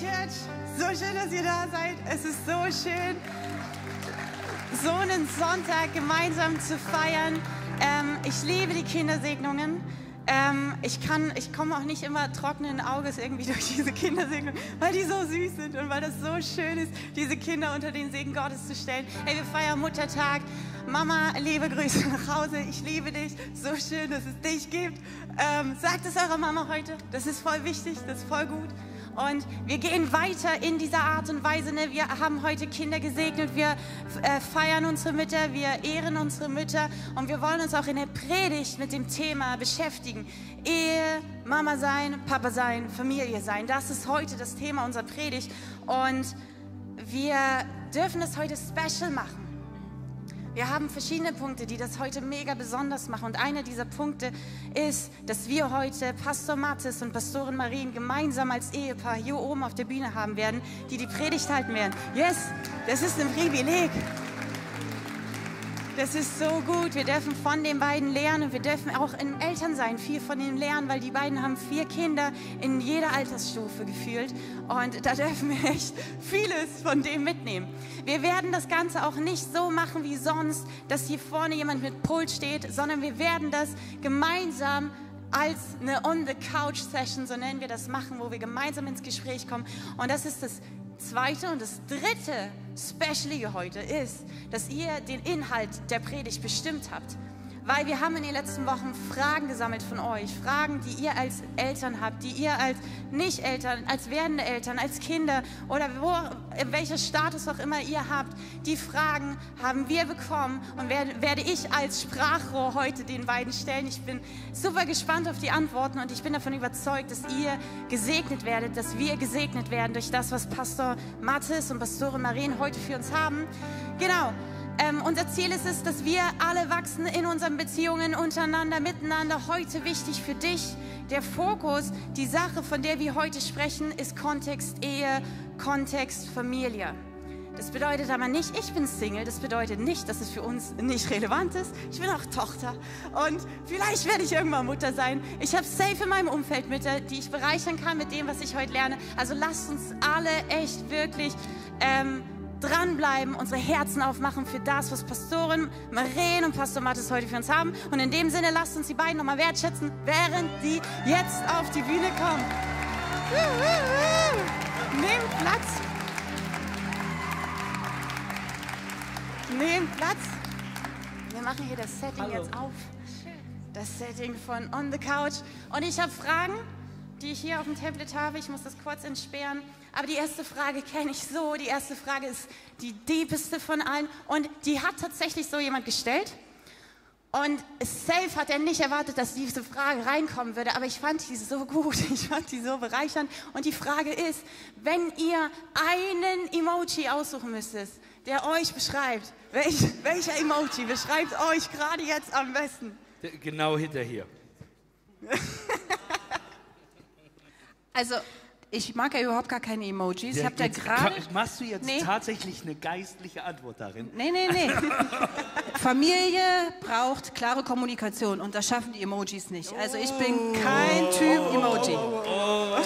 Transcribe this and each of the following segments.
Church, so schön, dass ihr da seid. Es ist so schön, so einen Sonntag gemeinsam zu feiern. Ähm, ich liebe die Kindersegnungen. Ähm, ich ich komme auch nicht immer trockenen Auges irgendwie durch diese Kindersegnungen, weil die so süß sind und weil das so schön ist, diese Kinder unter den Segen Gottes zu stellen. Hey, wir feiern Muttertag. Mama, liebe Grüße nach Hause. Ich liebe dich. So schön, dass es dich gibt. Ähm, sagt es eurer Mama heute. Das ist voll wichtig. Das ist voll gut. Und wir gehen weiter in dieser Art und Weise. Ne? Wir haben heute Kinder gesegnet, wir äh, feiern unsere Mütter, wir ehren unsere Mütter und wir wollen uns auch in der Predigt mit dem Thema beschäftigen. Ehe, Mama sein, Papa sein, Familie sein. Das ist heute das Thema unserer Predigt und wir dürfen es heute special machen. Wir haben verschiedene Punkte, die das heute mega besonders machen. Und einer dieser Punkte ist, dass wir heute Pastor Mathis und Pastorin Marien gemeinsam als Ehepaar hier oben auf der Bühne haben werden, die die Predigt halten werden. Yes, das ist ein Privileg. Das ist so gut. Wir dürfen von den beiden lernen und wir dürfen auch in Eltern sein, viel von ihnen lernen, weil die beiden haben vier Kinder in jeder Altersstufe gefühlt. Und da dürfen wir echt vieles von dem mitnehmen. Wir werden das Ganze auch nicht so machen wie sonst, dass hier vorne jemand mit Pult steht, sondern wir werden das gemeinsam als eine On-the-Couch-Session, so nennen wir das, machen, wo wir gemeinsam ins Gespräch kommen. Und das ist das zweite und das dritte Specialige heute ist, dass ihr den Inhalt der Predigt bestimmt habt weil wir haben in den letzten Wochen Fragen gesammelt von euch. Fragen, die ihr als Eltern habt, die ihr als Nicht-Eltern, als werdende Eltern, als Kinder oder wo, welcher Status auch immer ihr habt. Die Fragen haben wir bekommen und werde, werde ich als Sprachrohr heute den beiden stellen. Ich bin super gespannt auf die Antworten und ich bin davon überzeugt, dass ihr gesegnet werdet, dass wir gesegnet werden durch das, was Pastor Mathis und Pastorin Marien heute für uns haben. Genau. Ähm, unser Ziel ist es, dass wir alle wachsen in unseren Beziehungen untereinander, miteinander. Heute wichtig für dich. Der Fokus, die Sache, von der wir heute sprechen, ist Kontext Ehe, Kontext Familie. Das bedeutet aber nicht, ich bin Single. Das bedeutet nicht, dass es für uns nicht relevant ist. Ich bin auch Tochter und vielleicht werde ich irgendwann Mutter sein. Ich habe safe in meinem Umfeld Mütter, die ich bereichern kann mit dem, was ich heute lerne. Also lasst uns alle echt wirklich ähm, dranbleiben, unsere Herzen aufmachen für das, was Pastorin Maren und Pastor Mathis heute für uns haben. Und in dem Sinne, lasst uns die beiden nochmal wertschätzen, während die jetzt auf die Bühne kommen. Nehmt Platz. Nehmt Platz. Wir machen hier das Setting Hallo. jetzt auf. Das Setting von On the Couch. Und ich habe Fragen, die ich hier auf dem Tablet habe. Ich muss das kurz entsperren. Aber die erste Frage kenne ich so. Die erste Frage ist die diebeste von allen. Und die hat tatsächlich so jemand gestellt. Und safe hat er nicht erwartet, dass diese Frage reinkommen würde, aber ich fand die so gut, ich fand die so bereichernd. Und die Frage ist, wenn ihr einen Emoji aussuchen müsstet, der euch beschreibt, welch, welcher Emoji beschreibt euch gerade jetzt am besten? Genau hinter hier. also ich mag ja überhaupt gar keine Emojis. ich habe da gerade. Machst du jetzt nee. tatsächlich eine geistliche Antwort darin? Nee, nee, nee. Familie braucht klare Kommunikation und das schaffen die Emojis nicht. Also ich bin kein Typ Emoji. Oh, oh,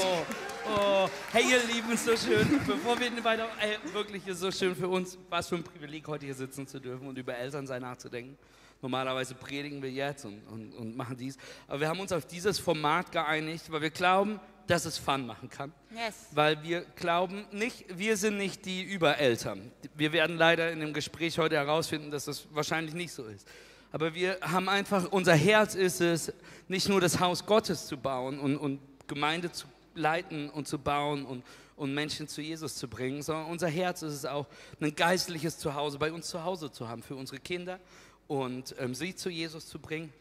oh, hey ihr Lieben, so schön. Bevor wir weiter, ey, wirklich ist so schön für uns, was für ein Privileg heute hier sitzen zu dürfen und über Elternsein nachzudenken. Normalerweise predigen wir jetzt und, und, und machen dies. Aber wir haben uns auf dieses Format geeinigt, weil wir glauben, dass es Fun machen kann. Yes. Weil wir glauben nicht, wir sind nicht die Übereltern. Wir werden leider in dem Gespräch heute herausfinden, dass das wahrscheinlich nicht so ist. Aber wir haben einfach, unser Herz ist es, nicht nur das Haus Gottes zu bauen und, und Gemeinde zu leiten und zu bauen und, und Menschen zu Jesus zu bringen, sondern unser Herz ist es auch, ein geistliches Zuhause bei uns zu Hause zu haben, für unsere Kinder und ähm, sie zu Jesus zu bringen.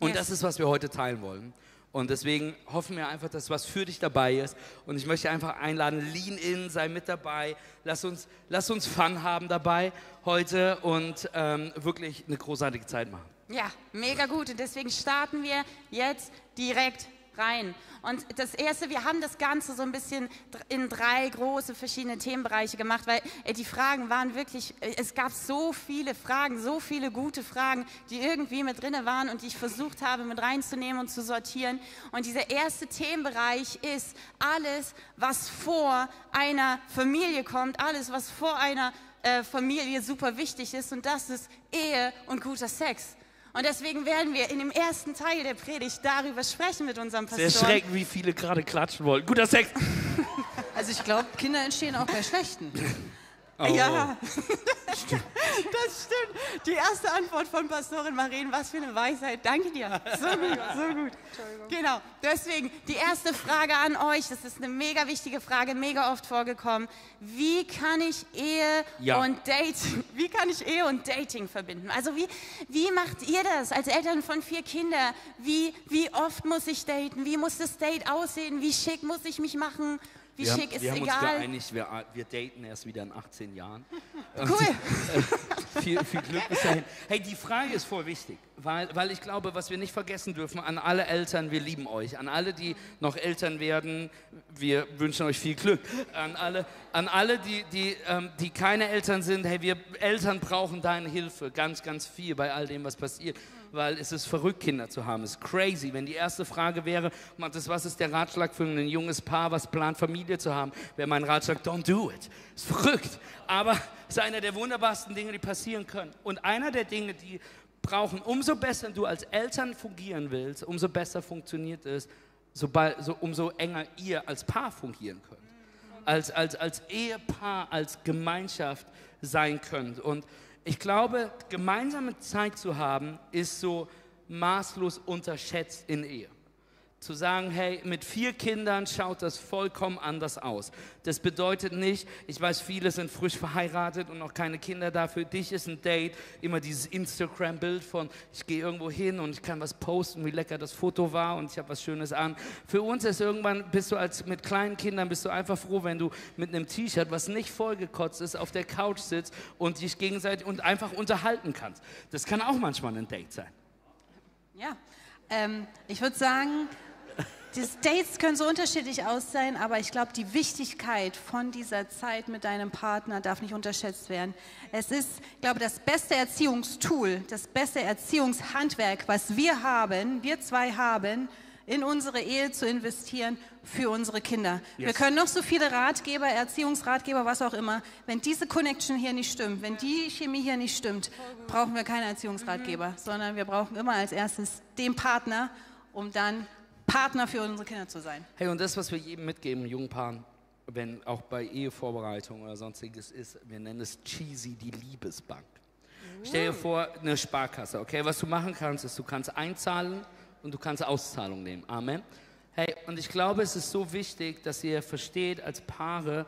Und yes. das ist, was wir heute teilen wollen. Und deswegen hoffen wir einfach, dass was für dich dabei ist. Und ich möchte einfach einladen, lean in, sei mit dabei. Lass uns, lass uns Fun haben dabei heute und ähm, wirklich eine großartige Zeit machen. Ja, mega gut. Und deswegen starten wir jetzt direkt rein. Und das Erste, wir haben das Ganze so ein bisschen in drei große verschiedene Themenbereiche gemacht, weil äh, die Fragen waren wirklich, äh, es gab so viele Fragen, so viele gute Fragen, die irgendwie mit drin waren und die ich versucht habe mit reinzunehmen und zu sortieren. Und dieser erste Themenbereich ist alles, was vor einer Familie kommt, alles, was vor einer äh, Familie super wichtig ist und das ist Ehe und guter Sex. Und deswegen werden wir in dem ersten Teil der Predigt darüber sprechen mit unserem Pastor. Sehr schreckend, wie viele gerade klatschen wollen. Guter Sex. Also ich glaube, Kinder entstehen auch bei schlechten. Oh. Ja, das stimmt. Die erste Antwort von Pastorin Marien, was für eine Weisheit. Danke dir. So gut, so gut. Genau, deswegen die erste Frage an euch, das ist eine mega wichtige Frage, mega oft vorgekommen. Wie kann ich Ehe ja. und Dating, wie kann ich Ehe und Dating verbinden? Also wie, wie macht ihr das als Eltern von vier Kindern? Wie, wie oft muss ich daten? Wie muss das Date aussehen? Wie schick muss ich mich machen? Wie wir schick haben, ist wir haben egal. uns geeinigt, wir, wir daten erst wieder in 18 Jahren. Cool. Und, äh, viel, viel Glück bis dahin. Hey, die Frage ist voll wichtig, weil, weil ich glaube, was wir nicht vergessen dürfen, an alle Eltern, wir lieben euch. An alle, die noch Eltern werden, wir wünschen euch viel Glück. An alle, an alle die, die, ähm, die keine Eltern sind, hey, wir Eltern brauchen deine Hilfe ganz, ganz viel bei all dem, was passiert weil es ist verrückt, Kinder zu haben. Es ist crazy. Wenn die erste Frage wäre, was ist der Ratschlag für ein junges Paar, was plant, Familie zu haben, wäre mein Ratschlag, don't do it. Es ist verrückt. Aber es ist einer der wunderbarsten Dinge, die passieren können. Und einer der Dinge, die brauchen, umso besser du als Eltern fungieren willst, umso besser funktioniert es, sobald, so, umso enger ihr als Paar fungieren könnt. Als, als, als Ehepaar, als Gemeinschaft sein könnt. Und ich glaube, gemeinsame Zeit zu haben, ist so maßlos unterschätzt in Ehe zu sagen, hey, mit vier Kindern schaut das vollkommen anders aus. Das bedeutet nicht, ich weiß, viele sind frisch verheiratet und noch keine Kinder da. Für dich ist ein Date immer dieses Instagram-Bild von, ich gehe irgendwo hin und ich kann was posten, wie lecker das Foto war und ich habe was Schönes an. Für uns ist irgendwann, bist du als mit kleinen Kindern, bist du einfach froh, wenn du mit einem T-Shirt, was nicht vollgekotzt ist, auf der Couch sitzt und dich gegenseitig und einfach unterhalten kannst. Das kann auch manchmal ein Date sein. Ja, ähm, ich würde sagen, die Dates können so unterschiedlich aus sein, aber ich glaube, die Wichtigkeit von dieser Zeit mit deinem Partner darf nicht unterschätzt werden. Es ist, ich glaube, das beste Erziehungstool, das beste Erziehungshandwerk, was wir haben, wir zwei haben, in unsere Ehe zu investieren für unsere Kinder. Yes. Wir können noch so viele Ratgeber, Erziehungsratgeber, was auch immer. Wenn diese Connection hier nicht stimmt, wenn die Chemie hier nicht stimmt, brauchen wir keine Erziehungsratgeber, mhm. sondern wir brauchen immer als erstes den Partner, um dann Partner für unsere Kinder zu sein. Hey, und das, was wir jedem mitgeben, jungen Paaren, wenn auch bei Ehevorbereitung oder sonstiges ist, wir nennen es cheesy die Liebesbank. Stell dir vor, eine Sparkasse, okay? Was du machen kannst, ist, du kannst einzahlen und du kannst Auszahlung nehmen. Amen. Hey, und ich glaube, es ist so wichtig, dass ihr versteht, als Paare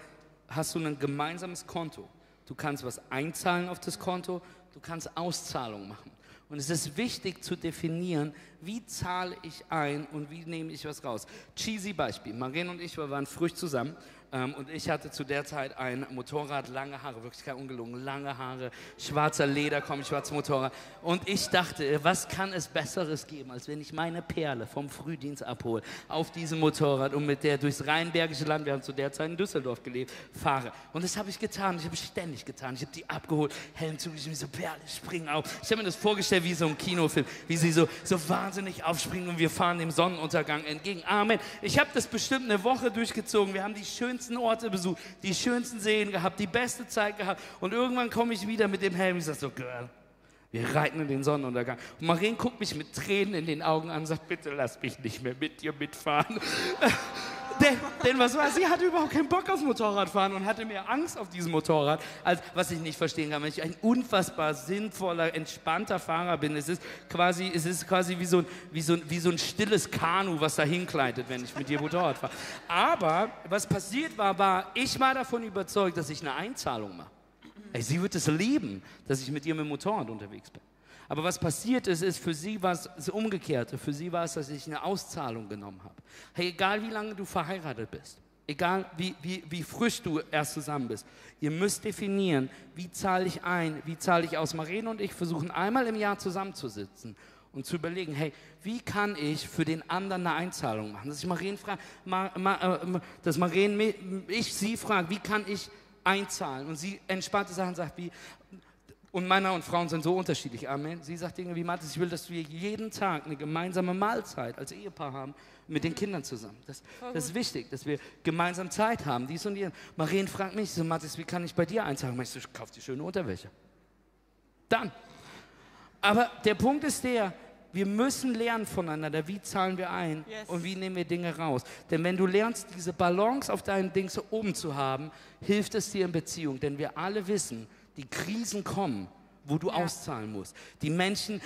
hast du ein gemeinsames Konto. Du kannst was einzahlen auf das Konto, du kannst Auszahlung machen. Und es ist wichtig zu definieren, wie zahle ich ein und wie nehme ich was raus. Cheesy Beispiel. Marien und ich wir waren früh zusammen ähm, und ich hatte zu der Zeit ein Motorrad, lange Haare, wirklich kein ungelogen, lange Haare, schwarzer Leder, komm, schwarzes Motorrad. Und ich dachte, was kann es Besseres geben, als wenn ich meine Perle vom Frühdienst abhole, auf diesem Motorrad und mit der durchs Rheinbergische Land, wir haben zu der Zeit in Düsseldorf gelebt, fahre. Und das habe ich getan, ich habe ständig getan. Ich habe die abgeholt, Helm zugeschrieben, so Perle, springen auf. Ich habe mir das vorgestellt wie so ein Kinofilm, wie sie so, so wahnsinnig aufspringen und wir fahren dem Sonnenuntergang entgegen. Amen. Ich habe das bestimmt eine Woche durchgezogen. Wir haben die schönsten schönsten Orte besucht, die schönsten Seen gehabt, die beste Zeit gehabt. Und irgendwann komme ich wieder mit dem Helm. Ich sage so, Girl, wir reiten in den Sonnenuntergang. Und Marien guckt mich mit Tränen in den Augen an und sagt, bitte lass mich nicht mehr mit dir mitfahren. denn, denn, was war, sie hatte überhaupt keinen Bock auf Motorradfahren und hatte mehr Angst auf diesem Motorrad, als was ich nicht verstehen kann. Wenn ich ein unfassbar sinnvoller, entspannter Fahrer bin, es ist quasi, es ist quasi wie so, ein, wie, so ein, wie so ein stilles Kanu, was da hinkleidet, wenn ich mit dir Motorrad fahre. Aber was passiert war, war, ich war davon überzeugt, dass ich eine Einzahlung mache. Ey, sie wird es lieben, dass ich mit ihr mit dem Motorrad unterwegs bin. Aber was passiert ist, ist, für sie war es das Umgekehrte. Für sie war es, dass ich eine Auszahlung genommen habe. Hey, egal wie lange du verheiratet bist, egal wie, wie, wie frisch du erst zusammen bist, ihr müsst definieren, wie zahle ich ein, wie zahle ich aus. Marene und ich versuchen einmal im Jahr zusammenzusitzen und zu überlegen, hey, wie kann ich für den anderen eine Einzahlung machen? Dass ich Marien frage, Ma, Ma, äh, dass Marien, ich sie frage, wie kann ich einzahlen? Und sie entspannte Sachen sagt wie, und Männer und Frauen sind so unterschiedlich, Amen. Sie sagt Dinge wie, Mathis, ich will, dass wir jeden Tag eine gemeinsame Mahlzeit als Ehepaar haben mit den Kindern zusammen. Das, das ist wichtig, dass wir gemeinsam Zeit haben, dies und jenes. Marien fragt mich, so, Mathis, wie kann ich bei dir einzahlen? Ich so, kauf die schöne Unterwäsche. Dann. Aber der Punkt ist der, wir müssen lernen voneinander, wie zahlen wir ein yes. und wie nehmen wir Dinge raus. Denn wenn du lernst, diese Balance auf deinen Dings oben zu haben, hilft es dir in Beziehung. Denn wir alle wissen, die Krisen kommen wo du ja. auszahlen musst. Die Menschen,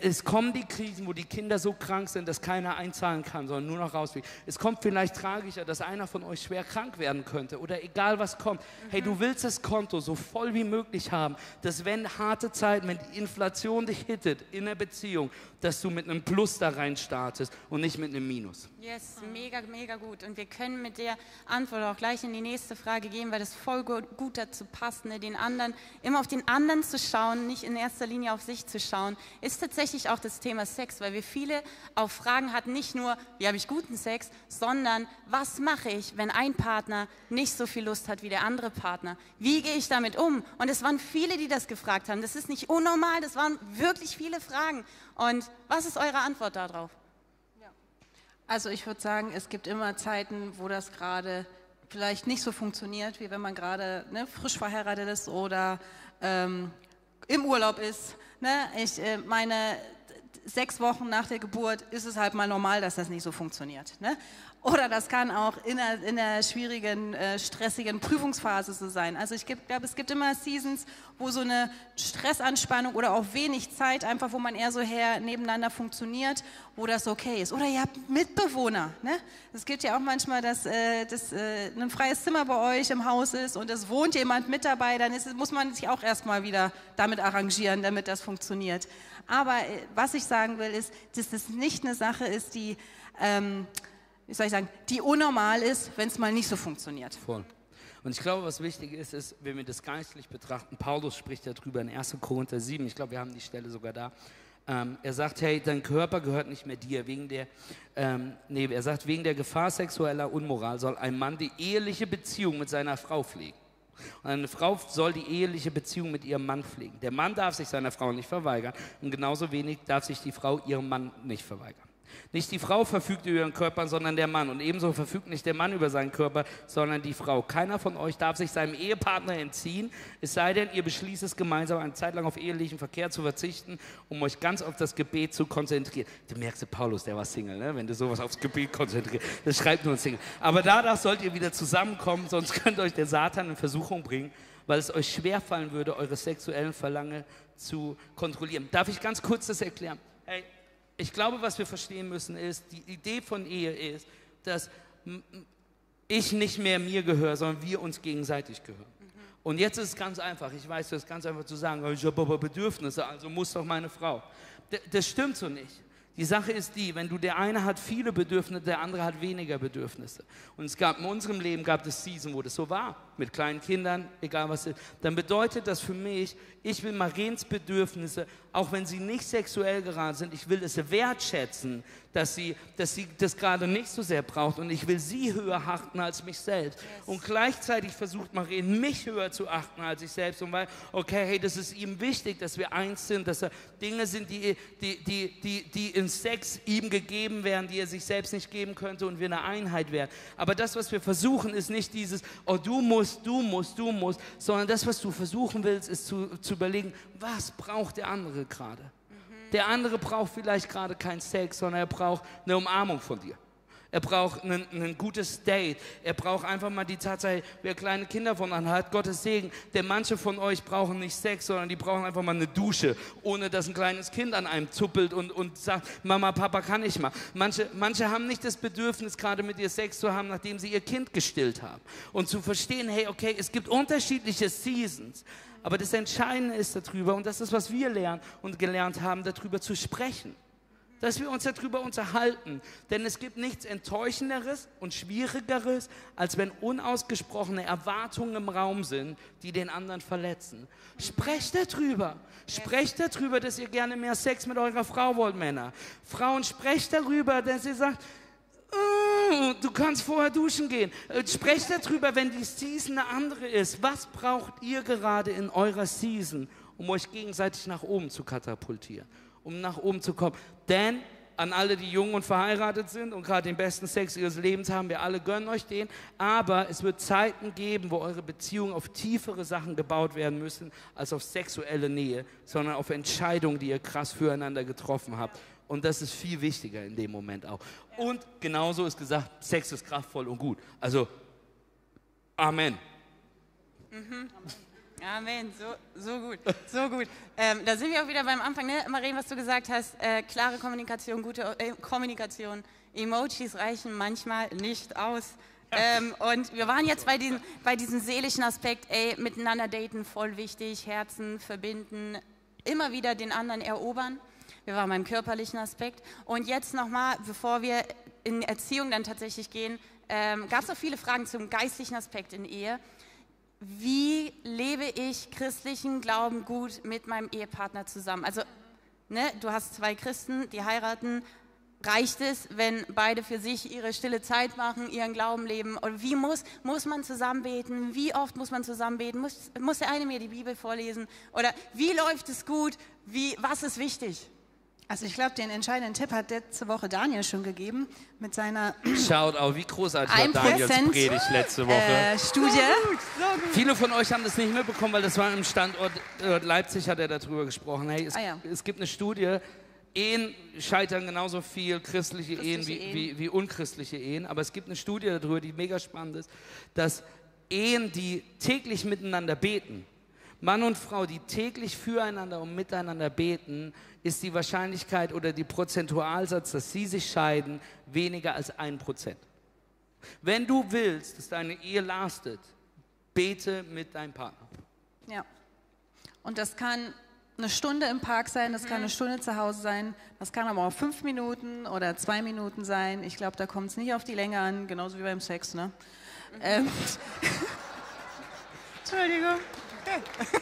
es kommen die Krisen, wo die Kinder so krank sind, dass keiner einzahlen kann, sondern nur noch rausfliegt. Es kommt vielleicht tragischer, dass einer von euch schwer krank werden könnte oder egal was kommt. Mhm. Hey, du willst das Konto so voll wie möglich haben, dass wenn harte Zeiten, wenn die Inflation dich hittet in der Beziehung, dass du mit einem Plus da rein startest und nicht mit einem Minus. Yes, mega, mega gut. Und wir können mit der Antwort auch gleich in die nächste Frage gehen, weil das voll gut dazu passt, ne? den anderen, immer auf den anderen zu schauen, nicht in erster Linie auf sich zu schauen, ist tatsächlich auch das Thema Sex, weil wir viele auch Fragen hatten, nicht nur, wie habe ich guten Sex, sondern was mache ich, wenn ein Partner nicht so viel Lust hat wie der andere Partner? Wie gehe ich damit um? Und es waren viele, die das gefragt haben. Das ist nicht unnormal, das waren wirklich viele Fragen. Und was ist eure Antwort darauf? Also ich würde sagen, es gibt immer Zeiten, wo das gerade vielleicht nicht so funktioniert, wie wenn man gerade ne, frisch verheiratet ist oder ähm, im Urlaub ist. Ne? Ich äh, meine, sechs Wochen nach der Geburt ist es halt mal normal, dass das nicht so funktioniert. Ne? Oder das kann auch in der, in der schwierigen, äh, stressigen Prüfungsphase so sein. Also ich glaube, es gibt immer Seasons, wo so eine Stressanspannung oder auch wenig Zeit, einfach wo man eher so her nebeneinander funktioniert, wo das okay ist. Oder ihr habt Mitbewohner. Ne? Es gibt ja auch manchmal, dass, äh, dass äh, ein freies Zimmer bei euch im Haus ist und es wohnt jemand mit dabei, dann ist, muss man sich auch erstmal wieder damit arrangieren, damit das funktioniert. Aber äh, was ich sagen will, ist, dass das nicht eine Sache ist, die... Ähm, wie soll ich sagen, die unnormal ist, wenn es mal nicht so funktioniert. Voll. Und ich glaube, was wichtig ist, ist, wenn wir das geistlich betrachten, Paulus spricht darüber in 1. Korinther 7, ich glaube, wir haben die Stelle sogar da. Ähm, er sagt, hey, dein Körper gehört nicht mehr dir, wegen der, ähm, nee, er sagt, wegen der Gefahr sexueller Unmoral soll ein Mann die eheliche Beziehung mit seiner Frau pflegen. Und eine Frau soll die eheliche Beziehung mit ihrem Mann pflegen. Der Mann darf sich seiner Frau nicht verweigern und genauso wenig darf sich die Frau ihrem Mann nicht verweigern. Nicht die Frau verfügt über ihren Körper, sondern der Mann. Und ebenso verfügt nicht der Mann über seinen Körper, sondern die Frau. Keiner von euch darf sich seinem Ehepartner entziehen, es sei denn, ihr beschließt es gemeinsam, eine Zeit lang auf ehelichen Verkehr zu verzichten, um euch ganz auf das Gebet zu konzentrieren. Du merkst, Paulus, der war Single, ne? wenn du sowas aufs Gebet konzentrierst. Das schreibt nur ein Single. Aber danach sollt ihr wieder zusammenkommen, sonst könnte euch der Satan in Versuchung bringen, weil es euch schwerfallen würde, eure sexuellen Verlangen zu kontrollieren. Darf ich ganz kurz das erklären? Hey, ich glaube, was wir verstehen müssen, ist, die Idee von Ehe ist, dass ich nicht mehr mir gehöre, sondern wir uns gegenseitig gehören. Und jetzt ist es ganz einfach. Ich weiß, das ist ganz einfach zu sagen, ich habe aber Bedürfnisse, also muss doch meine Frau. Das stimmt so nicht. Die Sache ist die, wenn du der eine hat viele Bedürfnisse, der andere hat weniger Bedürfnisse. Und es gab in unserem Leben gab es Season, wo das so war, mit kleinen Kindern, egal was, ist, dann bedeutet das für mich, ich will Mariens Bedürfnisse, auch wenn sie nicht sexuell gerade sind, ich will es wertschätzen, dass sie, dass sie das gerade nicht so sehr braucht und ich will sie höher achten als mich selbst. Yes. Und gleichzeitig versucht Marien, mich höher zu achten als ich selbst und weil, okay, hey, das ist ihm wichtig, dass wir eins sind, dass er Dinge sind, die, die, die, die, die in Sex ihm gegeben werden, die er sich selbst nicht geben könnte und wir eine Einheit werden. Aber das, was wir versuchen, ist nicht dieses, oh, du musst, du musst, du musst, sondern das, was du versuchen willst, ist zu, zu überlegen, was braucht der andere gerade? Der andere braucht vielleicht gerade keinen Sex, sondern er braucht eine Umarmung von dir. Er braucht ein, ein gutes Date. Er braucht einfach mal die Tatsache, wer kleine Kinder von an hat, Gottes Segen. Denn manche von euch brauchen nicht Sex, sondern die brauchen einfach mal eine Dusche, ohne dass ein kleines Kind an einem zuppelt und, und sagt, Mama, Papa, kann ich mal. Manche, manche haben nicht das Bedürfnis, gerade mit ihr Sex zu haben, nachdem sie ihr Kind gestillt haben. Und zu verstehen, hey, okay, es gibt unterschiedliche Seasons. Aber das Entscheidende ist darüber, und das ist, was wir lernen und gelernt haben, darüber zu sprechen. Dass wir uns darüber unterhalten. Denn es gibt nichts Enttäuschenderes und Schwierigeres, als wenn unausgesprochene Erwartungen im Raum sind, die den anderen verletzen. Sprecht darüber. Sprecht darüber, dass ihr gerne mehr Sex mit eurer Frau wollt, Männer. Frauen, sprecht darüber, dass ihr sagt, oh, du kannst vorher duschen gehen. Äh, sprecht darüber, wenn die Season eine andere ist. Was braucht ihr gerade in eurer Season, um euch gegenseitig nach oben zu katapultieren? Um nach oben zu kommen. Denn an alle, die jung und verheiratet sind und gerade den besten Sex ihres Lebens haben, wir alle gönnen euch den. Aber es wird Zeiten geben, wo eure Beziehungen auf tiefere Sachen gebaut werden müssen, als auf sexuelle Nähe, sondern auf Entscheidungen, die ihr krass füreinander getroffen habt. Und das ist viel wichtiger in dem Moment auch. Und genauso ist gesagt, Sex ist kraftvoll und gut. Also, Amen. Mhm. Amen, so, so gut, so gut. Ähm, da sind wir auch wieder beim Anfang, ne? Marien, was du gesagt hast, äh, klare Kommunikation, gute äh, Kommunikation. Emojis reichen manchmal nicht aus. Ähm, und wir waren jetzt bei, den, bei diesem seelischen Aspekt, ey, miteinander daten, voll wichtig, Herzen verbinden, immer wieder den anderen erobern. Wir waren beim körperlichen Aspekt. Und jetzt nochmal, bevor wir in Erziehung dann tatsächlich gehen, ähm, gab es auch viele Fragen zum geistlichen Aspekt in Ehe wie lebe ich christlichen Glauben gut mit meinem Ehepartner zusammen? Also, ne, du hast zwei Christen, die heiraten. Reicht es, wenn beide für sich ihre stille Zeit machen, ihren Glauben leben? Und wie muss, muss man zusammen beten? Wie oft muss man zusammen beten? Muss, muss der eine mir die Bibel vorlesen? Oder wie läuft es gut? Wie, was ist wichtig? Also ich glaube, den entscheidenden Tipp hat letzte Woche Daniel schon gegeben mit seiner Schaut auch, wie großartig war Daniels Predigt letzte Woche. Äh, Studie. So gut, so gut. Viele von euch haben das nicht mitbekommen, weil das war im Standort äh, Leipzig, hat er darüber gesprochen. Hey, es, ah, ja. es gibt eine Studie, Ehen scheitern genauso viel christliche, christliche Ehen, wie, Ehen. Wie, wie, unchristliche Ehen. Aber es gibt eine Studie darüber, die mega spannend ist, dass Ehen, die täglich miteinander beten, Mann und Frau, die täglich füreinander und miteinander beten, ist die Wahrscheinlichkeit oder die Prozentualsatz, dass sie sich scheiden, weniger als ein Prozent. Wenn du willst, dass deine Ehe lastet, bete mit deinem Partner. Ja. Und das kann eine Stunde im Park sein, das kann eine mhm. Stunde zu Hause sein, das kann aber auch fünf Minuten oder zwei Minuten sein. Ich glaube, da kommt es nicht auf die Länge an, genauso wie beim Sex, ne? Mhm. Ähm. Entschuldigung. Okay.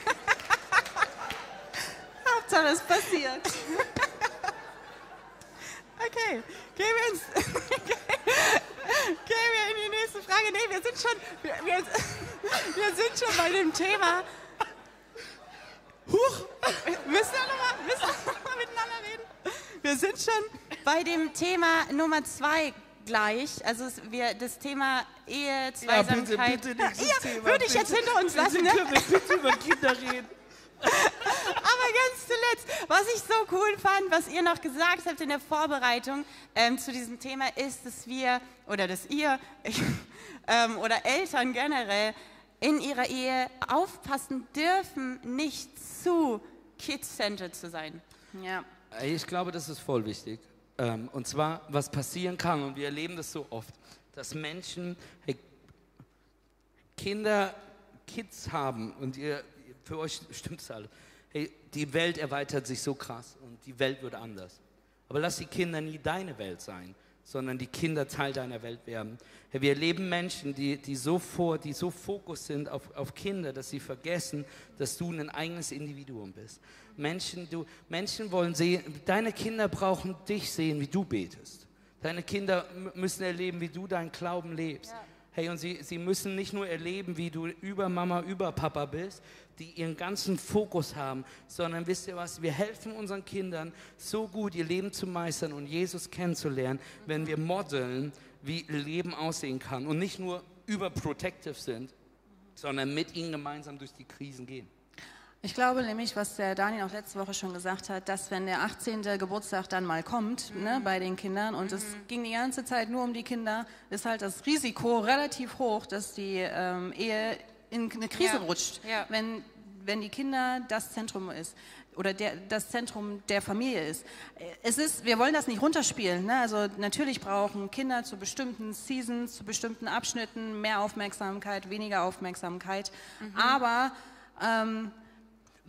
Hauptsache es passiert. Okay, gehen wir, ins, gehen wir in die nächste Frage. Nee, wir sind schon, wir, wir, wir sind schon bei dem Thema. Huch, müssen wir nochmal noch miteinander reden? Wir sind schon bei dem Thema Nummer zwei gleich. Also wir, das Thema Ehe, Zweisamkeit. Ja, bitte, bitte ja, Thema, würde ich jetzt hinter uns lassen. Ne? Können wir bitte über Kinder reden? Aber ganz zuletzt, was ich so cool fand, was ihr noch gesagt habt in der Vorbereitung ähm, zu diesem Thema, ist, dass wir oder dass ihr ähm, oder Eltern generell in ihrer Ehe aufpassen dürfen, nicht zu kid-centered zu sein. Ja. Ich glaube, das ist voll wichtig. Ähm, und zwar, was passieren kann, und wir erleben das so oft, dass Menschen hey, Kinder, Kids haben und ihr, für euch stimmt es alles. Hey, die Welt erweitert sich so krass und die Welt wird anders. Aber lass die Kinder nie deine Welt sein, sondern die Kinder Teil deiner Welt werden. Hey, wir erleben Menschen, die, die, so vor, die so fokus sind auf, auf Kinder, dass sie vergessen, dass du ein eigenes Individuum bist. Menschen, du, Menschen wollen sehen, deine Kinder brauchen dich sehen, wie du betest. Deine Kinder müssen erleben, wie du deinen Glauben lebst. Ja. Hey, und sie, sie müssen nicht nur erleben, wie du über Mama, über Papa bist, die ihren ganzen Fokus haben, sondern wisst ihr was, wir helfen unseren Kindern so gut, ihr Leben zu meistern und Jesus kennenzulernen, wenn wir modeln, wie Leben aussehen kann und nicht nur überprotective sind, sondern mit ihnen gemeinsam durch die Krisen gehen. Ich glaube nämlich, was der Daniel auch letzte Woche schon gesagt hat, dass wenn der 18. Geburtstag dann mal kommt ne, mhm. ne, bei den Kindern und es mhm. ging die ganze Zeit nur um die Kinder, ist halt das Risiko relativ hoch, dass die ähm, Ehe in eine Krise ja. rutscht, ja. Wenn, wenn die Kinder das Zentrum ist oder der, das Zentrum der Familie ist. Es ist, wir wollen das nicht runterspielen. Ne? Also natürlich brauchen Kinder zu bestimmten Seasons, zu bestimmten Abschnitten mehr Aufmerksamkeit, weniger Aufmerksamkeit. Mhm. Aber ähm,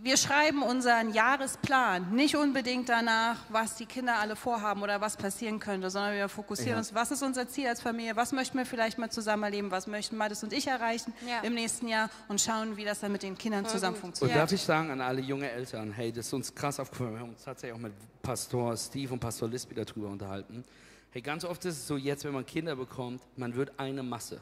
wir schreiben unseren Jahresplan nicht unbedingt danach, was die Kinder alle vorhaben oder was passieren könnte, sondern wir fokussieren Ja. uns, was ist unser Ziel als Familie, was möchten wir vielleicht mal zusammen erleben, was möchten Mathis und ich erreichen Ja. im nächsten Jahr und schauen, wie das dann mit den Kindern zusammen gut. Und funktioniert. darf ich sagen an alle junge Eltern, hey, das ist uns krass aufgefallen. Wir haben uns tatsächlich auch mit Pastor Steve und Pastor Lisby darüber unterhalten. Hey, ganz oft ist es so, jetzt, wenn man Kinder bekommt, man wird eine Masse.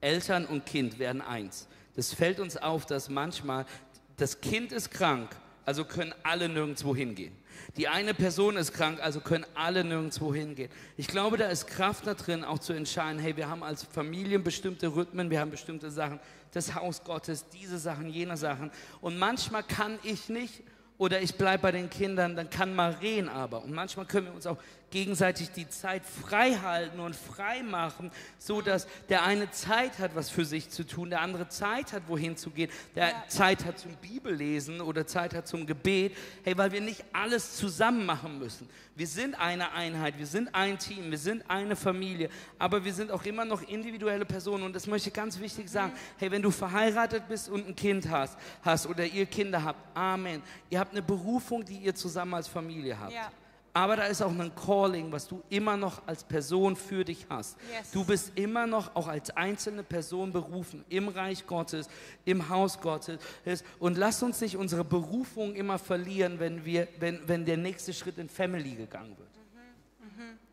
Eltern und Kind werden eins. Das fällt uns auf, dass manchmal das Kind ist krank, also können alle nirgendwo hingehen. Die eine Person ist krank, also können alle nirgendwo hingehen. Ich glaube, da ist Kraft da drin, auch zu entscheiden, hey, wir haben als Familien bestimmte Rhythmen, wir haben bestimmte Sachen, das Haus Gottes, diese Sachen, jene Sachen. Und manchmal kann ich nicht oder ich bleibe bei den Kindern, dann kann Maren aber. Und manchmal können wir uns auch gegenseitig die Zeit frei halten und frei machen, so dass der eine Zeit hat, was für sich zu tun, der andere Zeit hat, wohin zu gehen, der Zeit hat zum Bibellesen oder Zeit hat zum Gebet. Hey, weil wir nicht alles zusammen machen müssen. Wir sind eine Einheit, wir sind ein Team, wir sind eine Familie, aber wir sind auch immer noch individuelle Personen. Und das möchte ich ganz wichtig sagen. Hey, wenn du verheiratet bist und ein Kind hast, hast oder ihr Kinder habt, Amen. Ihr habt eine Berufung, die ihr zusammen als Familie habt. Ja. Aber da ist auch ein Calling, was du immer noch als Person für dich hast. Yes. Du bist immer noch auch als einzelne Person berufen im Reich Gottes, im Haus Gottes. Und lass uns nicht unsere Berufung immer verlieren, wenn, wir, wenn, wenn der nächste Schritt in Family gegangen wird.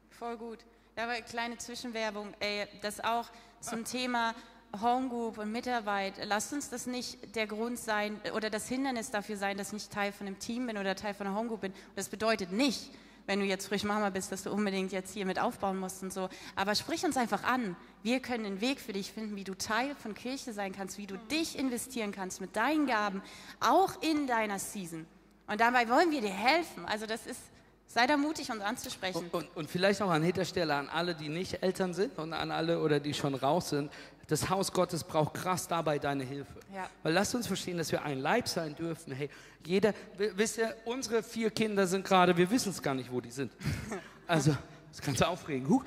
Voll gut. Da war eine kleine Zwischenwerbung. Ey, das auch zum Thema Homegroup und Mitarbeit. Lasst uns das nicht der Grund sein oder das Hindernis dafür sein, dass ich nicht Teil von einem Team bin oder Teil von einer Homegroup bin. Das bedeutet nicht, wenn du jetzt frisch Mama bist, dass du unbedingt jetzt hier mit aufbauen musst und so. Aber sprich uns einfach an. Wir können den Weg für dich finden, wie du Teil von Kirche sein kannst, wie du dich investieren kannst mit deinen Gaben, auch in deiner Season. Und dabei wollen wir dir helfen. Also das ist, sei da mutig, uns anzusprechen. Und, und, und vielleicht auch an dieser Stelle an alle, die nicht Eltern sind und an alle oder die schon raus sind. Das Haus Gottes braucht krass dabei deine Hilfe. Ja. Weil lasst uns verstehen, dass wir ein Leib sein dürfen. Hey, jeder, wisst ihr, unsere vier Kinder sind gerade, wir wissen es gar nicht, wo die sind. Also, das ist ganz aufregend. Huch.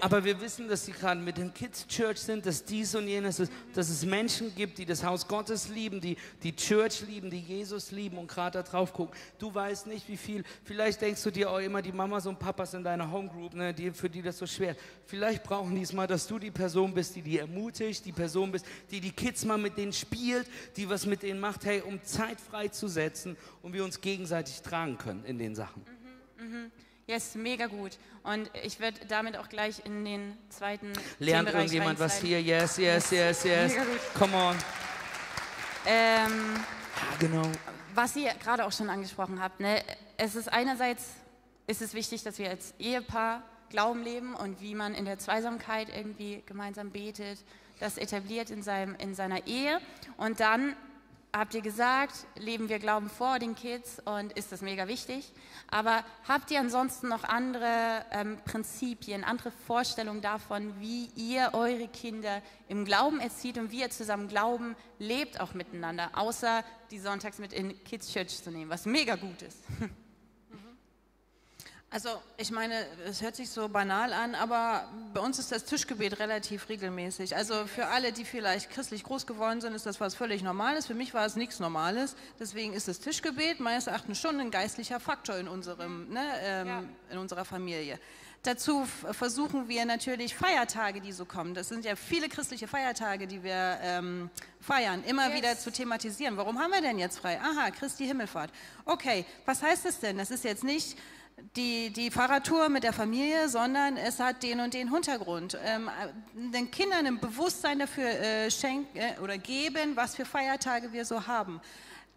Aber wir wissen, dass sie gerade mit den Kids Church sind, dass dies und jenes ist, dass es Menschen gibt, die das Haus Gottes lieben, die die Church lieben, die Jesus lieben und gerade da drauf gucken. Du weißt nicht, wie viel. Vielleicht denkst du dir auch immer, die Mamas und Papas in deiner Homegroup, ne, die, für die das so schwer. ist. Vielleicht brauchen die es mal, dass du die Person bist, die die ermutigt, die Person bist, die die Kids mal mit denen spielt, die was mit denen macht, hey, um Zeit freizusetzen und wir uns gegenseitig tragen können in den Sachen. Yes, mega gut. Und ich werde damit auch gleich in den zweiten Lernt irgendjemand was hier? Yes, yes, yes, yes. Mega gut. Come on. Ähm, Ja, genau. was ihr gerade auch schon angesprochen habt, ne, es ist einerseits ist es wichtig, dass wir als Ehepaar Glauben leben und wie man in der Zweisamkeit irgendwie gemeinsam betet, das etabliert in, seinem, in seiner Ehe. Und dann habt ihr gesagt, leben wir Glauben vor den Kids und ist das mega wichtig. Aber habt ihr ansonsten noch andere ähm, Prinzipien, andere Vorstellungen davon, wie ihr eure Kinder im Glauben erzieht und wie ihr zusammen Glauben lebt auch miteinander, außer die sonntags mit in Kids Church zu nehmen, was mega gut ist. Also ich meine, es hört sich so banal an, aber bei uns ist das Tischgebet relativ regelmäßig. Also für alle, die vielleicht christlich groß geworden sind, ist das was völlig Normales. Für mich war es nichts Normales. Deswegen ist das Tischgebet meines Erachtens schon ein geistlicher Faktor in, unserem, ne, ähm, Ja. in unserer Familie. Dazu versuchen wir natürlich Feiertage, die so kommen. Das sind ja viele christliche Feiertage, die wir ähm, feiern, immer Yes. wieder zu thematisieren. Warum haben wir denn jetzt frei? Aha, Christi Himmelfahrt. Okay, was heißt das denn? Das ist jetzt nicht die, die Fahrradtour mit der Familie, sondern es hat den und den Hintergrund. Ähm, äh, den Kindern ein Bewusstsein dafür äh, schenken äh, oder geben, was für Feiertage wir so haben.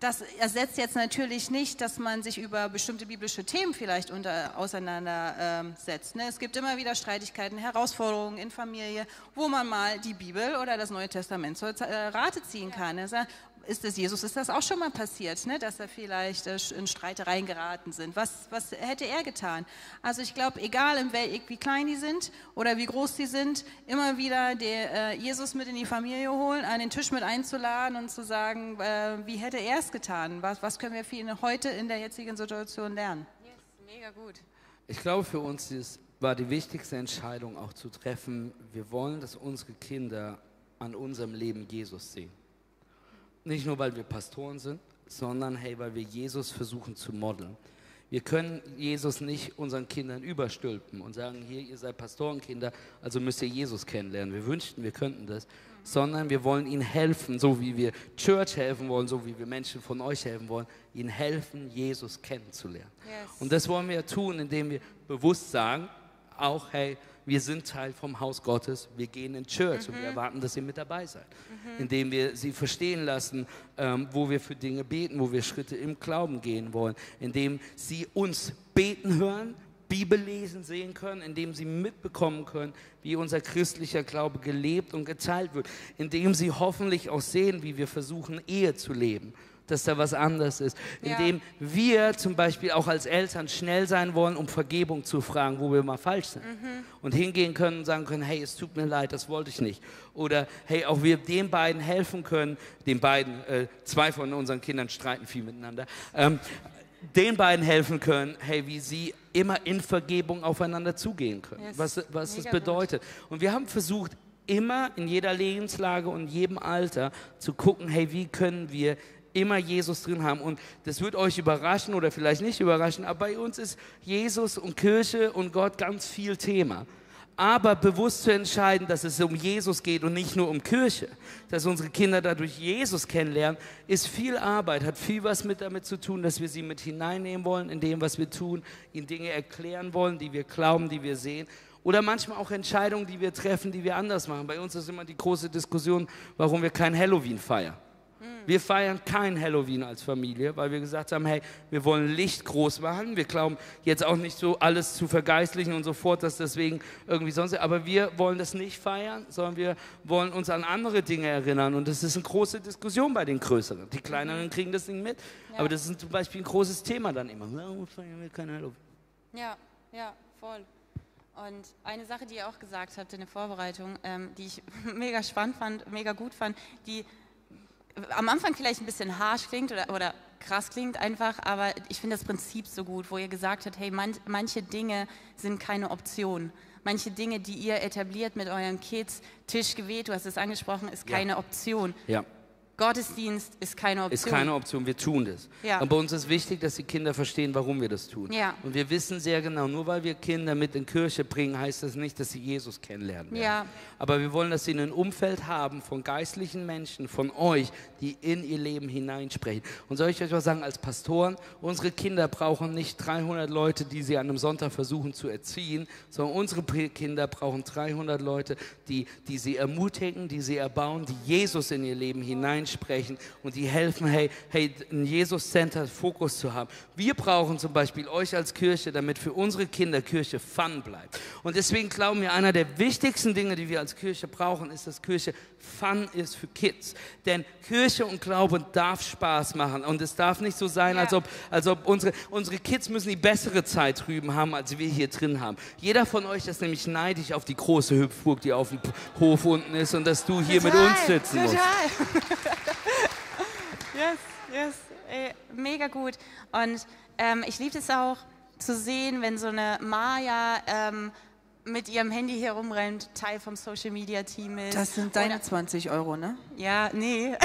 Das ersetzt jetzt natürlich nicht, dass man sich über bestimmte biblische Themen vielleicht unter, auseinandersetzt. Ne? Es gibt immer wieder Streitigkeiten, Herausforderungen in Familie, wo man mal die Bibel oder das Neue Testament zur äh, Rate ziehen kann. Ne? Ist es Jesus, ist das auch schon mal passiert, ne? dass er vielleicht äh, in Streitereien geraten sind? Was, was hätte er getan? Also ich glaube, egal in wel, wie klein die sind oder wie groß die sind, immer wieder der, äh, Jesus mit in die Familie holen, an den Tisch mit einzuladen und zu sagen, äh, wie hätte er es getan? Was, was können wir für ihn heute in der jetzigen Situation lernen? Yes, mega gut. Ich glaube, für uns ist, war die wichtigste Entscheidung auch zu treffen, wir wollen, dass unsere Kinder an unserem Leben Jesus sehen. Nicht nur, weil wir Pastoren sind, sondern hey, weil wir Jesus versuchen zu modeln. Wir können Jesus nicht unseren Kindern überstülpen und sagen, hier, ihr seid Pastorenkinder, also müsst ihr Jesus kennenlernen. Wir wünschten, wir könnten das, sondern wir wollen ihnen helfen, so wie wir Church helfen wollen, so wie wir Menschen von euch helfen wollen, ihnen helfen, Jesus kennenzulernen. Yes. Und das wollen wir tun, indem wir bewusst sagen, auch, hey, wir sind Teil vom Haus Gottes, wir gehen in Church und wir erwarten, dass ihr mit dabei seid. Indem wir sie verstehen lassen, ähm, wo wir für Dinge beten, wo wir Schritte im Glauben gehen wollen. Indem sie uns beten hören, Bibel lesen sehen können, indem sie mitbekommen können, wie unser christlicher Glaube gelebt und geteilt wird. Indem sie hoffentlich auch sehen, wie wir versuchen, Ehe zu leben dass da was anderes ist. Ja. Indem wir zum Beispiel auch als Eltern schnell sein wollen, um Vergebung zu fragen, wo wir mal falsch sind. Und hingehen können und sagen können, hey, es tut mir leid, das wollte ich nicht. Oder hey, auch wir den beiden helfen können, den beiden, äh, zwei von unseren Kindern streiten viel miteinander, ähm, den beiden helfen können, hey, wie sie immer in Vergebung aufeinander zugehen können. Yes. Was, was das bedeutet. Und wir haben versucht, immer in jeder Lebenslage und jedem Alter zu gucken, hey, wie können wir immer Jesus drin haben. Und das wird euch überraschen oder vielleicht nicht überraschen, aber bei uns ist Jesus und Kirche und Gott ganz viel Thema. Aber bewusst zu entscheiden, dass es um Jesus geht und nicht nur um Kirche, dass unsere Kinder dadurch Jesus kennenlernen, ist viel Arbeit, hat viel was mit damit zu tun, dass wir sie mit hineinnehmen wollen in dem, was wir tun, ihnen Dinge erklären wollen, die wir glauben, die wir sehen. Oder manchmal auch Entscheidungen, die wir treffen, die wir anders machen. Bei uns ist immer die große Diskussion, warum wir kein Halloween feiern. Wir feiern kein Halloween als Familie, weil wir gesagt haben, hey, wir wollen Licht groß machen. Wir glauben jetzt auch nicht so alles zu vergeistlichen und so fort, dass deswegen irgendwie sonst. Aber wir wollen das nicht feiern, sondern wir wollen uns an andere Dinge erinnern. Und das ist eine große Diskussion bei den Größeren. Die Kleineren kriegen das nicht mit. Aber das ist zum Beispiel ein großes Thema dann immer. Warum feiern wir kein Halloween? Ja, ja, voll. Und eine Sache, die ihr auch gesagt habt in der Vorbereitung, ähm, die ich mega spannend fand, mega gut fand, die am Anfang vielleicht ein bisschen harsh klingt oder, oder krass klingt einfach, aber ich finde das Prinzip so gut, wo ihr gesagt habt, hey, man, manche Dinge sind keine Option. Manche Dinge, die ihr etabliert mit euren Kids, Tischgebet, du hast es angesprochen, ist Ja. keine Option. Ja. Gottesdienst ist keine Option. Ist keine Option, wir tun das. Ja. Und bei uns ist wichtig, dass die Kinder verstehen, warum wir das tun. Ja. Und wir wissen sehr genau, nur weil wir Kinder mit in Kirche bringen, heißt das nicht, dass sie Jesus kennenlernen werden. Ja. Aber wir wollen, dass sie ein Umfeld haben von geistlichen Menschen, von euch, die in ihr Leben hineinsprechen. Und soll ich euch was sagen, als Pastoren, unsere Kinder brauchen nicht 300 Leute, die sie an einem Sonntag versuchen zu erziehen, sondern unsere Kinder brauchen 300 Leute, die, die sie ermutigen, die sie erbauen, die Jesus in ihr Leben hineinsprechen und die helfen, hey, hey, ein Jesus-Center Fokus zu haben. Wir brauchen zum Beispiel euch als Kirche, damit für unsere Kinder Kirche fun bleibt. Und deswegen glauben wir, einer der wichtigsten Dinge, die wir als Kirche brauchen, ist, dass Kirche fun ist für Kids. Denn Kirche und Glaube darf Spaß machen. Und es darf nicht so sein, Ja. als ob, als ob unsere, unsere Kids müssen die bessere Zeit drüben haben, als wir hier drin haben. Jeder von euch ist nämlich neidisch auf die große Hüpfburg, die auf dem Hof unten ist und dass du hier mit Total, uns sitzen musst. Yes, yes, ey, mega gut. Und ähm, ich liebe es auch zu sehen, wenn so eine Maya ähm, mit ihrem Handy herumrennt, Teil vom Social Media Team ist. Das sind deine Oder- 20 Euro, ne? Ja, nee.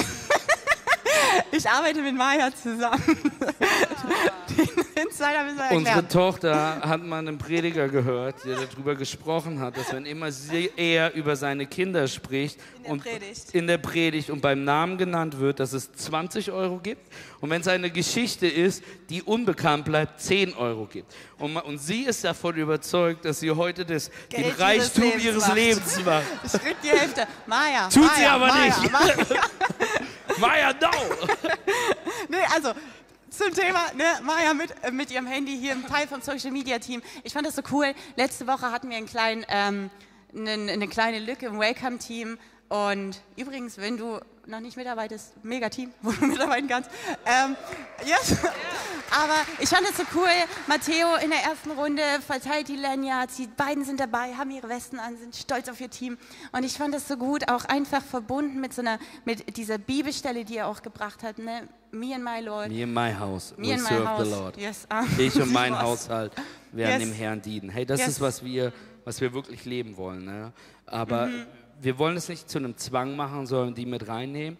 ich arbeite mit Maya zusammen. Den Insider müssen wir erklären. Unsere Tochter hat mal einen Prediger gehört, der darüber gesprochen hat, dass wenn immer er über seine Kinder spricht In der und Predigt. in der Predigt und beim Namen genannt wird, dass es 20 Euro gibt und wenn es eine Geschichte ist, die unbekannt bleibt, 10 Euro gibt. Und, und sie ist davon überzeugt, dass sie heute das, den ihres Reichtum Lebens ihres macht. Lebens macht. Ich krieg die Hälfte. Maya. Tut Maya, sie aber Maya, nicht. Maya. Maya, no! Nee, also zum Thema, ne, Maya mit, äh, mit ihrem Handy hier im Teil vom Social Media Team. Ich fand das so cool. Letzte Woche hatten wir einen kleinen, ähm, eine, eine kleine Lücke im Welcome Team. Und übrigens, wenn du noch nicht mitarbeitest, mega Team, wo du mitarbeiten kannst. Ähm, yes. Aber ich fand das so cool. Matteo in der ersten Runde verteilt die Lanyards. Die beiden sind dabei, haben ihre Westen an, sind stolz auf ihr Team. Und ich fand das so gut, auch einfach verbunden mit so einer, mit dieser Bibelstelle, die er auch gebracht hat. Ne? Me and my Lord. Me and my house Me and my serve house. the Lord. Yes. ah. Ich und mein Was? Haushalt werden Yes. dem Herrn dienen. Hey, das Yes. ist, was wir, was wir wirklich leben wollen. Ne? Aber Mhm. Wir wollen es nicht zu einem Zwang machen, sondern die mit reinnehmen.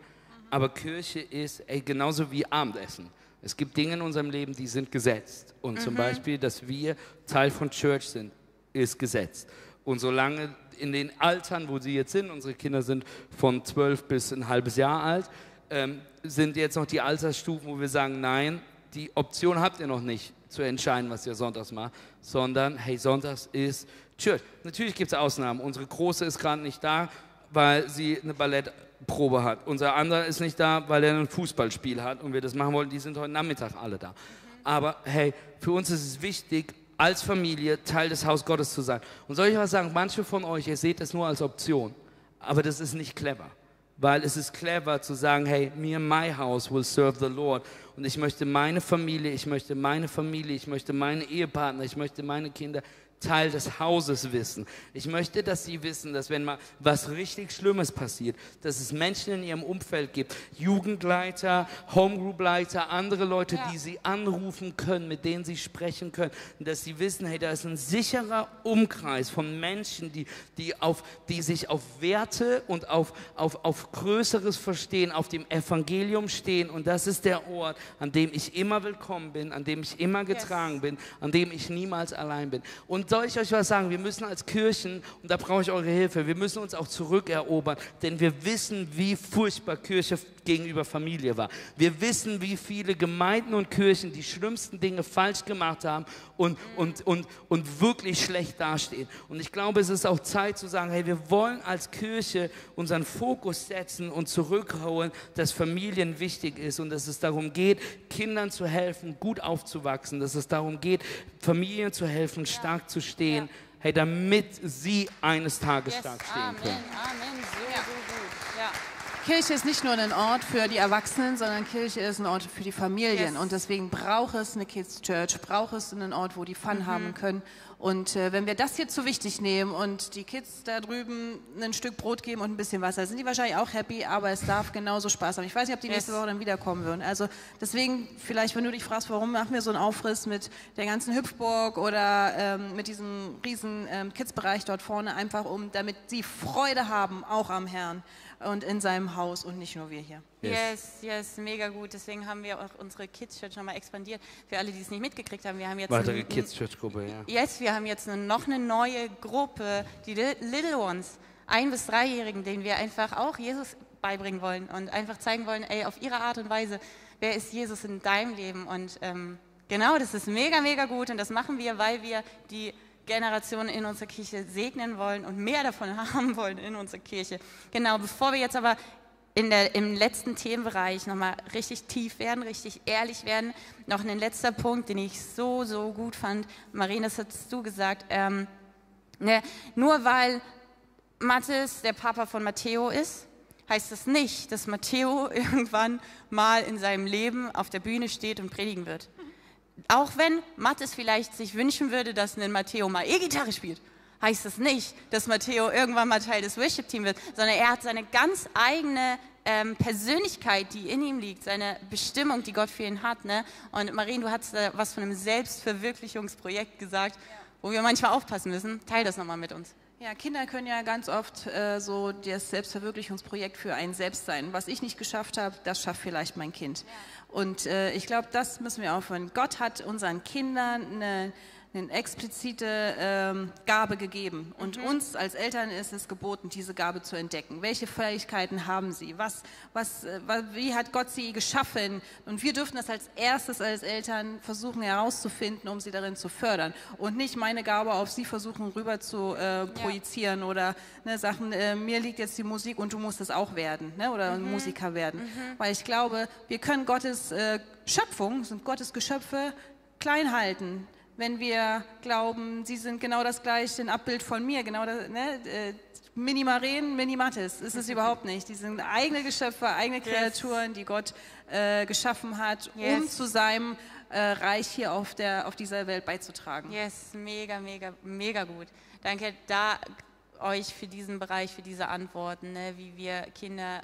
Aber Kirche ist ey, genauso wie Abendessen. Es gibt Dinge in unserem Leben, die sind gesetzt. Und zum Beispiel, dass wir Teil von Church sind, ist gesetzt. Und solange in den Altern, wo sie jetzt sind, unsere Kinder sind von zwölf bis ein halbes Jahr alt, ähm, sind jetzt noch die Altersstufen, wo wir sagen, nein, die Option habt ihr noch nicht zu entscheiden, was ihr sonntags macht, sondern hey, sonntags ist Church. Natürlich gibt es Ausnahmen. Unsere Große ist gerade nicht da, weil sie eine Ballettprobe hat. Unser anderer ist nicht da, weil er ein Fußballspiel hat und wir das machen wollen. Die sind heute Nachmittag alle da. Aber hey, für uns ist es wichtig, als Familie Teil des Haus Gottes zu sein. Und soll ich was sagen, manche von euch, ihr seht das nur als Option, aber das ist nicht clever. Weil es ist clever zu sagen, hey, me and my house will serve the Lord. Und ich möchte meine Familie, ich möchte meine Familie, ich möchte meine Ehepartner, ich möchte meine Kinder Teil des Hauses wissen. Ich möchte, dass sie wissen, dass wenn mal was richtig Schlimmes passiert, dass es Menschen in ihrem Umfeld gibt, Jugendleiter, Homegroupleiter, andere Leute, Ja. die sie anrufen können, mit denen sie sprechen können, dass sie wissen, hey, da ist ein sicherer Umkreis von Menschen, die, die, auf, die sich auf Werte und auf, auf, auf Größeres verstehen, auf dem Evangelium stehen. Und das ist der Ort, an dem ich immer willkommen bin, an dem ich immer getragen bin, an dem ich niemals allein bin. Und soll ich euch was sagen? Wir müssen als Kirchen, und da brauche ich eure Hilfe, wir müssen uns auch zurückerobern, denn wir wissen, wie furchtbar Kirche gegenüber Familie war. Wir wissen, wie viele Gemeinden und Kirchen die schlimmsten Dinge falsch gemacht haben und, und, und, und wirklich schlecht dastehen. Und ich glaube, es ist auch Zeit zu sagen, hey, wir wollen als Kirche unseren Fokus setzen und zurückholen, dass Familien wichtig ist und dass es darum geht, Kindern zu helfen, gut aufzuwachsen, dass es darum geht, Familien zu helfen, stark zu stehen, hey, damit sie eines Tages Yes. stark stehen Amen, können. Amen, so, so gut. Ja. Kirche ist nicht nur ein Ort für die Erwachsenen, sondern Kirche ist ein Ort für die Familien. Yes. Und deswegen braucht es eine Kids Church, braucht es einen Ort, wo die Fun haben können. Und äh, wenn wir das hier zu wichtig nehmen und die Kids da drüben ein Stück Brot geben und ein bisschen Wasser, sind die wahrscheinlich auch happy, aber es darf genauso Spaß haben. Ich weiß nicht, ob die nächste Yes. Woche dann wiederkommen würden. Also deswegen, vielleicht, wenn du dich fragst, warum machen wir so einen Aufriss mit der ganzen Hüpfburg oder ähm, mit diesem riesen ähm, Kids-Bereich dort vorne, einfach um, damit sie Freude haben, auch am Herrn und in seinem Haus und nicht nur wir hier. Yes, yes, mega gut. Deswegen haben wir auch unsere Kids Church nochmal expandiert. Für alle, die es nicht mitgekriegt haben, wir haben jetzt Weitere ein- Kids Church Gruppe, ja. Yes, wir haben jetzt eine, noch eine neue Gruppe, die Li- Little Ones, ein- bis dreijährigen, denen wir einfach auch Jesus beibringen wollen und einfach zeigen wollen, ey, auf ihre Art und Weise, wer ist Jesus in deinem Leben? Und ähm, genau, das ist mega, mega gut und das machen wir, weil wir die Generationen in unserer Kirche segnen wollen und mehr davon haben wollen in unserer Kirche. Genau, bevor wir jetzt aber in der, im letzten Themenbereich nochmal richtig tief werden, richtig ehrlich werden. Noch ein letzter Punkt, den ich so, so gut fand. Marina, das hast du gesagt. Ähm, ne, nur weil Mathis der Papa von Matteo ist, heißt das nicht, dass Matteo irgendwann mal in seinem Leben auf der Bühne steht und predigen wird. Auch wenn Mathis vielleicht sich wünschen würde, dass ein Matteo mal E-Gitarre spielt, heißt das nicht, dass Matteo irgendwann mal Teil des Worship-Teams wird, sondern er hat seine ganz eigene ähm, Persönlichkeit, die in ihm liegt, seine Bestimmung, die Gott für ihn hat. Ne? Und Marien, du hast da was von einem Selbstverwirklichungsprojekt gesagt, wo wir manchmal aufpassen müssen. Teil das nochmal mit uns. Ja, Kinder können ja ganz oft äh, so das Selbstverwirklichungsprojekt für einen selbst sein. Was ich nicht geschafft habe, das schafft vielleicht mein Kind. Und äh, ich glaube, das müssen wir aufhören. Gott hat unseren Kindern eine, eine explizite ähm, Gabe gegeben. Und uns als Eltern ist es geboten, diese Gabe zu entdecken. Welche Fähigkeiten haben sie? Was, was, äh, wie hat Gott sie geschaffen? Und wir dürfen das als erstes als Eltern versuchen herauszufinden, um sie darin zu fördern. Und nicht meine Gabe auf sie versuchen rüber zu äh, projizieren oder ne, Sachen, äh, mir liegt jetzt die Musik und du musst es auch werden ne, oder ein Musiker werden. Weil ich glaube, wir können Gottes äh, Schöpfung, sind Gottes Geschöpfe, klein halten. Wenn wir glauben, sie sind genau das gleiche, ein Abbild von mir, genau das, ne, äh, Mini-Maren, Mini-Mattes, ist es überhaupt nicht. Die sind eigene Geschöpfe, eigene Kreaturen, die Gott äh, geschaffen hat, um Yes. zu seinem äh, Reich hier auf, der, auf dieser Welt beizutragen. Yes, mega, mega, mega gut. Danke da euch für diesen Bereich, für diese Antworten, ne, wie wir Kinder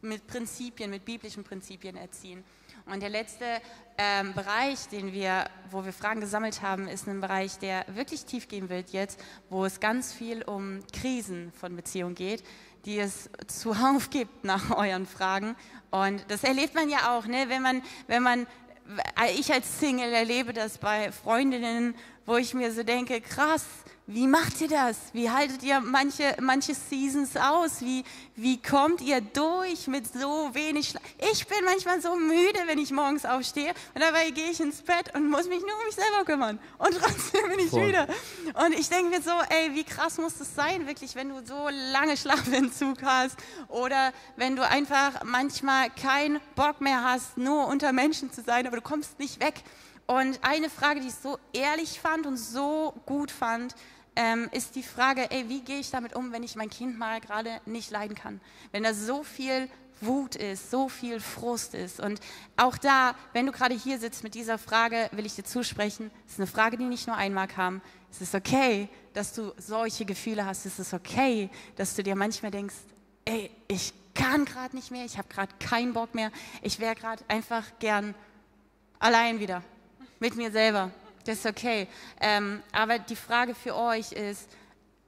mit Prinzipien, mit biblischen Prinzipien erziehen. Und der letzte ähm, Bereich, den wir, wo wir Fragen gesammelt haben, ist ein Bereich, der wirklich tief gehen wird jetzt, wo es ganz viel um Krisen von Beziehungen geht. die es zuhauf gibt nach euren Fragen. Und das erlebt man ja auch, ne? wenn man, wenn man, ich als Single erlebe das bei Freundinnen, wo ich mir so denke, krass, wie macht ihr das? Wie haltet ihr manche, manche Seasons aus? Wie, wie kommt ihr durch mit so wenig Schlaf? Ich bin manchmal so müde, wenn ich morgens aufstehe und dabei gehe ich ins Bett und muss mich nur um mich selber kümmern. Und trotzdem bin ich Voll. müde. Und ich denke mir so, ey, wie krass muss das sein, wirklich, wenn du so lange Schlafentzug hast oder wenn du einfach manchmal keinen Bock mehr hast, nur unter Menschen zu sein, aber du kommst nicht weg. Und eine Frage, die ich so ehrlich fand und so gut fand, ähm, ist die Frage, ey, wie gehe ich damit um, wenn ich mein Kind mal gerade nicht leiden kann? Wenn da so viel Wut ist, so viel Frust ist. Und auch da, wenn du gerade hier sitzt mit dieser Frage, will ich dir zusprechen, es ist eine Frage, die nicht nur einmal kam. Es ist okay, dass du solche Gefühle hast. Es ist okay, dass du dir manchmal denkst, ey, ich kann gerade nicht mehr, ich habe gerade keinen Bock mehr, ich wäre gerade einfach gern allein wieder mit mir selber. Das ist okay. Ähm, aber die Frage für euch ist,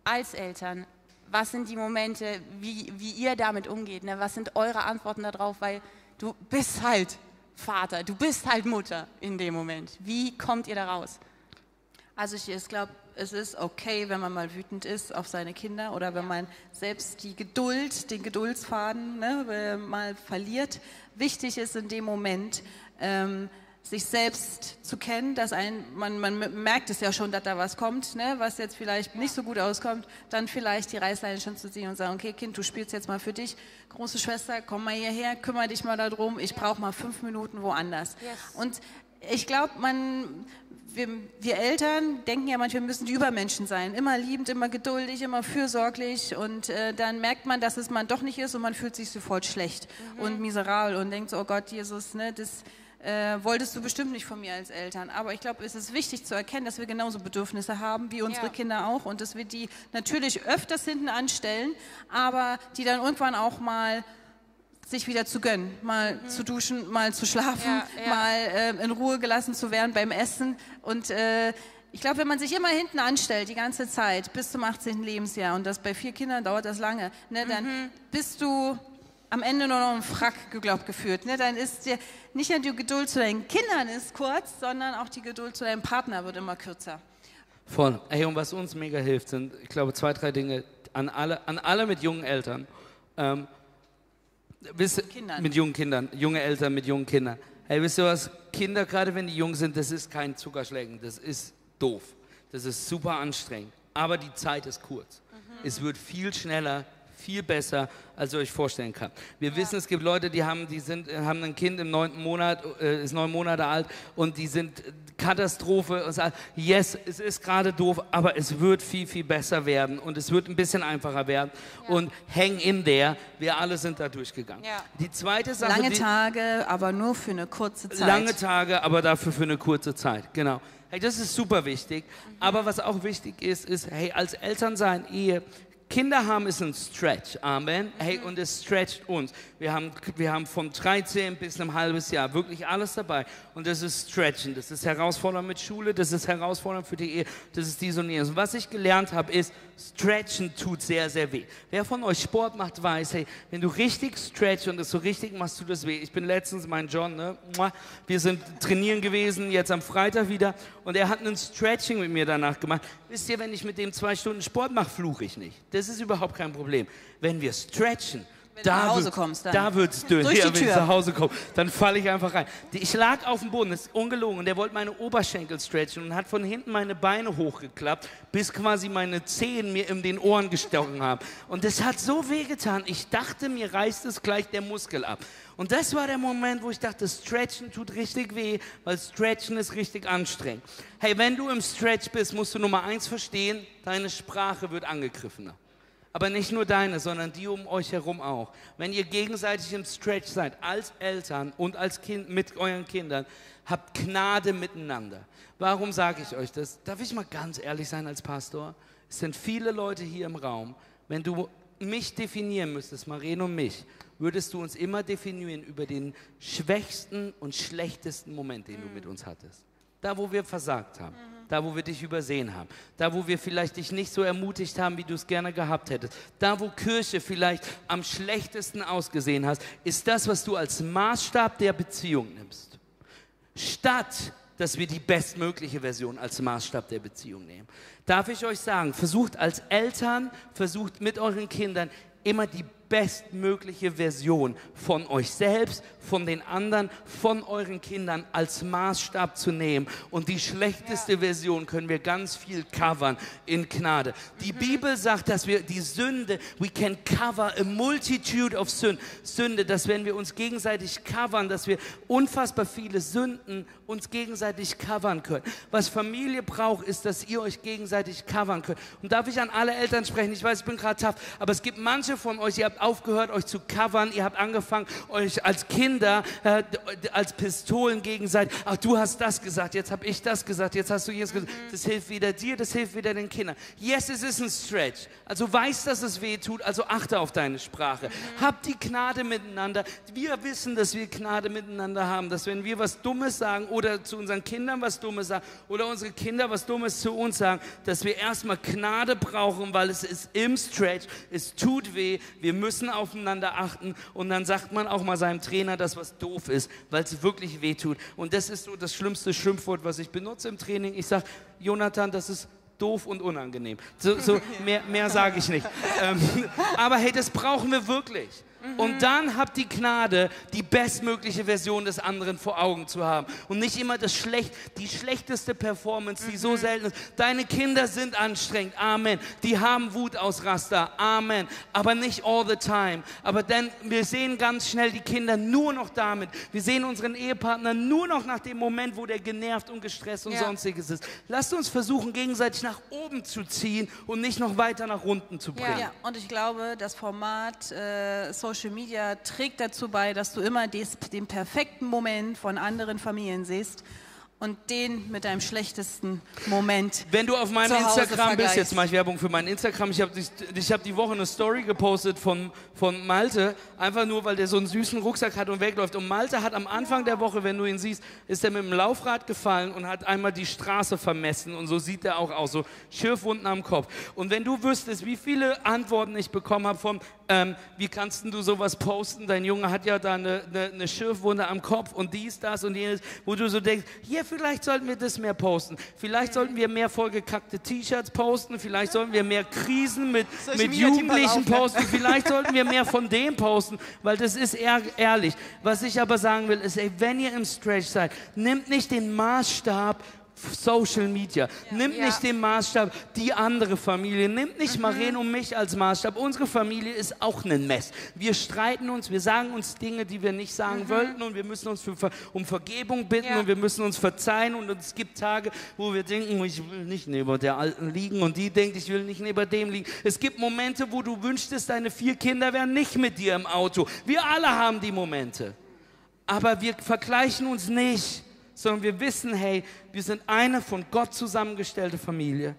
als Eltern, was sind die Momente, wie, wie ihr damit umgeht? Ne? Was sind eure Antworten darauf? Weil du bist halt Vater, du bist halt Mutter in dem Moment. Wie kommt ihr da raus? Also ich glaube, es ist okay, wenn man mal wütend ist auf seine Kinder oder wenn man selbst die Geduld, den Geduldsfaden ne, mal verliert. Wichtig ist in dem Moment, ähm, sich selbst zu kennen, dass ein, man, man merkt es ja schon, dass da was kommt, ne, was jetzt vielleicht nicht so gut auskommt, dann vielleicht die Reißleine schon zu ziehen und sagen, okay Kind, du spielst jetzt mal für dich, große Schwester, komm mal hierher, kümmere dich mal darum, ich brauche mal fünf Minuten woanders. Yes. Und ich glaube, man, wir, wir, Eltern denken ja manchmal, wir müssen die Übermenschen sein. Immer liebend, immer geduldig, immer fürsorglich. Und äh, dann merkt man, dass es man doch nicht ist und man fühlt sich sofort schlecht mhm. und miserabel und denkt so, oh Gott, Jesus, ne, das äh, wolltest du bestimmt nicht von mir als Eltern. Aber ich glaube, es ist wichtig zu erkennen, dass wir genauso Bedürfnisse haben wie unsere ja. Kinder auch und dass wir die natürlich öfters hinten anstellen, aber die dann irgendwann auch mal sich wieder zu gönnen, mal mhm. zu duschen, mal zu schlafen, ja, ja. mal äh, in Ruhe gelassen zu werden beim Essen. Und äh, ich glaube, wenn man sich immer hinten anstellt, die ganze Zeit, bis zum 18. Lebensjahr, und das bei vier Kindern dauert das lange, ne, dann mhm. bist du am Ende nur noch ein Frack geglaubt geführt. Ne? Dann ist dir nicht nur die Geduld zu deinen Kindern ist kurz, sondern auch die Geduld zu deinem Partner wird immer kürzer. Voll. Hey, und was uns mega hilft, sind, ich glaube, zwei, drei Dinge an alle, an alle mit jungen Eltern. Ähm, wisst, mit jungen Kindern, junge Eltern mit jungen Kindern. Hey, wisst ihr was? Kinder, gerade wenn die jung sind, das ist kein Zuckerschlägen, das ist doof. Das ist super anstrengend. Aber die Zeit ist kurz. Mhm. Es wird viel schneller, viel besser, als ihr euch vorstellen kann. Wir ja. wissen, es gibt Leute, die haben, die sind, haben ein Kind im neunten Monat, äh, ist neun Monate alt und die sind Katastrophe und sagen, yes, es ist gerade doof, aber es wird viel, viel besser werden und es wird ein bisschen einfacher werden ja. und hang in there, wir alle sind da durchgegangen. Ja. Die zweite Sache... Lange Tage, aber nur für eine kurze Zeit. Lange Tage, aber dafür für eine kurze Zeit, genau. Hey, das ist super wichtig. Mhm. Aber was auch wichtig ist, ist, hey, als Eltern sein, Ehe, Kinder haben ist ein Stretch, Amen. Hey, und es stretcht uns. Wir haben, wir haben von 13 bis ein halbes Jahr wirklich alles dabei. Und das ist Stretchen. Das ist herausfordernd mit Schule, das ist herausfordernd für die Ehe, das ist dies und jenes. Und was ich gelernt habe, ist, Stretchen tut sehr, sehr weh. Wer von euch Sport macht, weiß, hey, wenn du richtig stretch und das so richtig machst, tut das weh. Ich bin letztens, mein John, ne, wir sind trainieren gewesen, jetzt am Freitag wieder, und er hat ein Stretching mit mir danach gemacht. Wisst ihr, wenn ich mit dem zwei Stunden Sport mache, fluche ich nicht. Das ist überhaupt kein Problem. Wenn wir stretchen, wenn da du nach Hause kommst, dann. Da wird es dünn. Durch ja, wenn ich nach Hause komme, dann falle ich einfach rein. Ich lag auf dem Boden, das ist ungelogen, und der wollte meine Oberschenkel stretchen und hat von hinten meine Beine hochgeklappt, bis quasi meine Zehen mir in den Ohren gestochen haben. Und das hat so wehgetan. Ich dachte, mir reißt es gleich der Muskel ab. Und das war der Moment, wo ich dachte, Stretchen tut richtig weh, weil Stretchen ist richtig anstrengend. Hey, wenn du im Stretch bist, musst du Nummer eins verstehen, deine Sprache wird angegriffener. Aber nicht nur deine, sondern die um euch herum auch. Wenn ihr gegenseitig im Stretch seid, als Eltern und als Kind mit euren Kindern, habt Gnade miteinander. Warum sage ich euch das? Darf ich mal ganz ehrlich sein als Pastor? Es sind viele Leute hier im Raum. Wenn du mich definieren müsstest, Maren und mich, würdest du uns immer definieren über den schwächsten und schlechtesten Moment, den du mit uns hattest. Da, wo wir versagt haben. Mhm Da, wo wir dich übersehen haben. Da, wo wir vielleicht dich nicht so ermutigt haben, wie du es gerne gehabt hättest. Da, wo Kirche vielleicht am schlechtesten ausgesehen hast, ist das, was du als Maßstab der Beziehung nimmst. Statt dass wir die bestmögliche Version als Maßstab der Beziehung nehmen. Darf ich euch sagen, versucht als Eltern, versucht mit euren Kindern immer die bestmögliche Version von euch selbst, von den anderen, von euren Kindern als Maßstab zu nehmen. Und die schlechteste ja. Version können wir ganz viel covern in Gnade. Die mhm. Bibel sagt, dass wir die Sünde, we can cover a multitude of sin, Sünde, dass wenn wir uns gegenseitig covern, dass wir unfassbar viele Sünden uns gegenseitig covern können. Was Familie braucht, ist, dass ihr euch gegenseitig covern könnt. Und darf ich an alle Eltern sprechen? Ich weiß, ich bin gerade tough, aber es gibt manche von euch, ihr habt aufgehört, euch zu covern. Ihr habt angefangen, euch als Kinder, äh, als Pistolen gegenseitig, ach, du hast das gesagt, jetzt habe ich das gesagt, jetzt hast du jetzt gesagt. Mhm. Das hilft weder dir, das hilft weder den Kindern. Yes, es ist ein Stretch. Also weiß, dass es weh tut, also achte auf deine Sprache. Mhm. Habt die Gnade miteinander. Wir wissen, dass wir Gnade miteinander haben, dass wenn wir was Dummes sagen oder zu unseren Kindern was Dummes sagen oder unsere Kinder was Dummes zu uns sagen, dass wir erstmal Gnade brauchen, weil es ist im Stretch, es tut weh, wir müssen aufeinander achten und dann sagt man auch mal seinem Trainer, dass was doof ist, weil es wirklich wehtut. Und das ist so das schlimmste Schimpfwort, was ich benutze im Training. Ich sage, Jonathan, das ist doof und unangenehm. So, so mehr, mehr sage ich nicht. Ähm, aber hey, das brauchen wir wirklich. Und dann habt die Gnade, die bestmögliche Version des anderen vor Augen zu haben. Und nicht immer das schlecht, die schlechteste Performance, die so mhm. selten ist. Deine Kinder sind anstrengend. Amen. Die haben Wutausraster. Amen. Aber nicht all the time. Aber denn wir sehen ganz schnell die Kinder nur noch damit. Wir sehen unseren Ehepartner nur noch nach dem Moment, wo der genervt und gestresst und ja. sonstiges ist. Lasst uns versuchen, gegenseitig nach oben zu ziehen und nicht noch weiter nach unten zu bringen. Ja, ja. und ich glaube, das Format äh, Social Social Media trägt dazu bei, dass du immer des, den perfekten Moment von anderen Familien siehst und den mit deinem schlechtesten Moment. Wenn du auf meinem Instagram bist, jetzt mache ich Werbung für mein Instagram. Ich habe ich hab die Woche eine Story gepostet von, von Malte, einfach nur, weil der so einen süßen Rucksack hat und wegläuft. Und Malte hat am Anfang der Woche, wenn du ihn siehst, ist er mit dem Laufrad gefallen und hat einmal die Straße vermessen. Und so sieht er auch aus, so Schürfwunden am Kopf. Und wenn du wüsstest, wie viele Antworten ich bekommen habe von, ähm, wie kannst du sowas posten? Dein Junge hat ja da eine, eine, eine Schürfwunde am Kopf und dies, das und jenes, wo du so denkst, hier vielleicht sollten wir das mehr posten. Vielleicht sollten wir mehr vollgekackte T-Shirts posten. Vielleicht sollten wir mehr Krisen mit, mit Jugendlichen posten. Vielleicht sollten wir mehr von dem posten, weil das ist ehr ehrlich. Was ich aber sagen will, ist, ey, wenn ihr im Stretch seid, nimmt nicht den Maßstab Social Media. Ja. Nimmt ja. nicht den Maßstab die andere Familie. Nimmt nicht mhm. Maren und mich als Maßstab. Unsere Familie ist auch ein Mess. Wir streiten uns, wir sagen uns Dinge, die wir nicht sagen mhm. wollten und wir müssen uns für, um Vergebung bitten ja. und wir müssen uns verzeihen und es gibt Tage, wo wir denken, ich will nicht neben der Alten liegen und die denkt, ich will nicht neben dem liegen. Es gibt Momente, wo du wünschtest, deine vier Kinder wären nicht mit dir im Auto. Wir alle haben die Momente. Aber wir vergleichen uns nicht sondern wir wissen, hey, wir sind eine von Gott zusammengestellte Familie.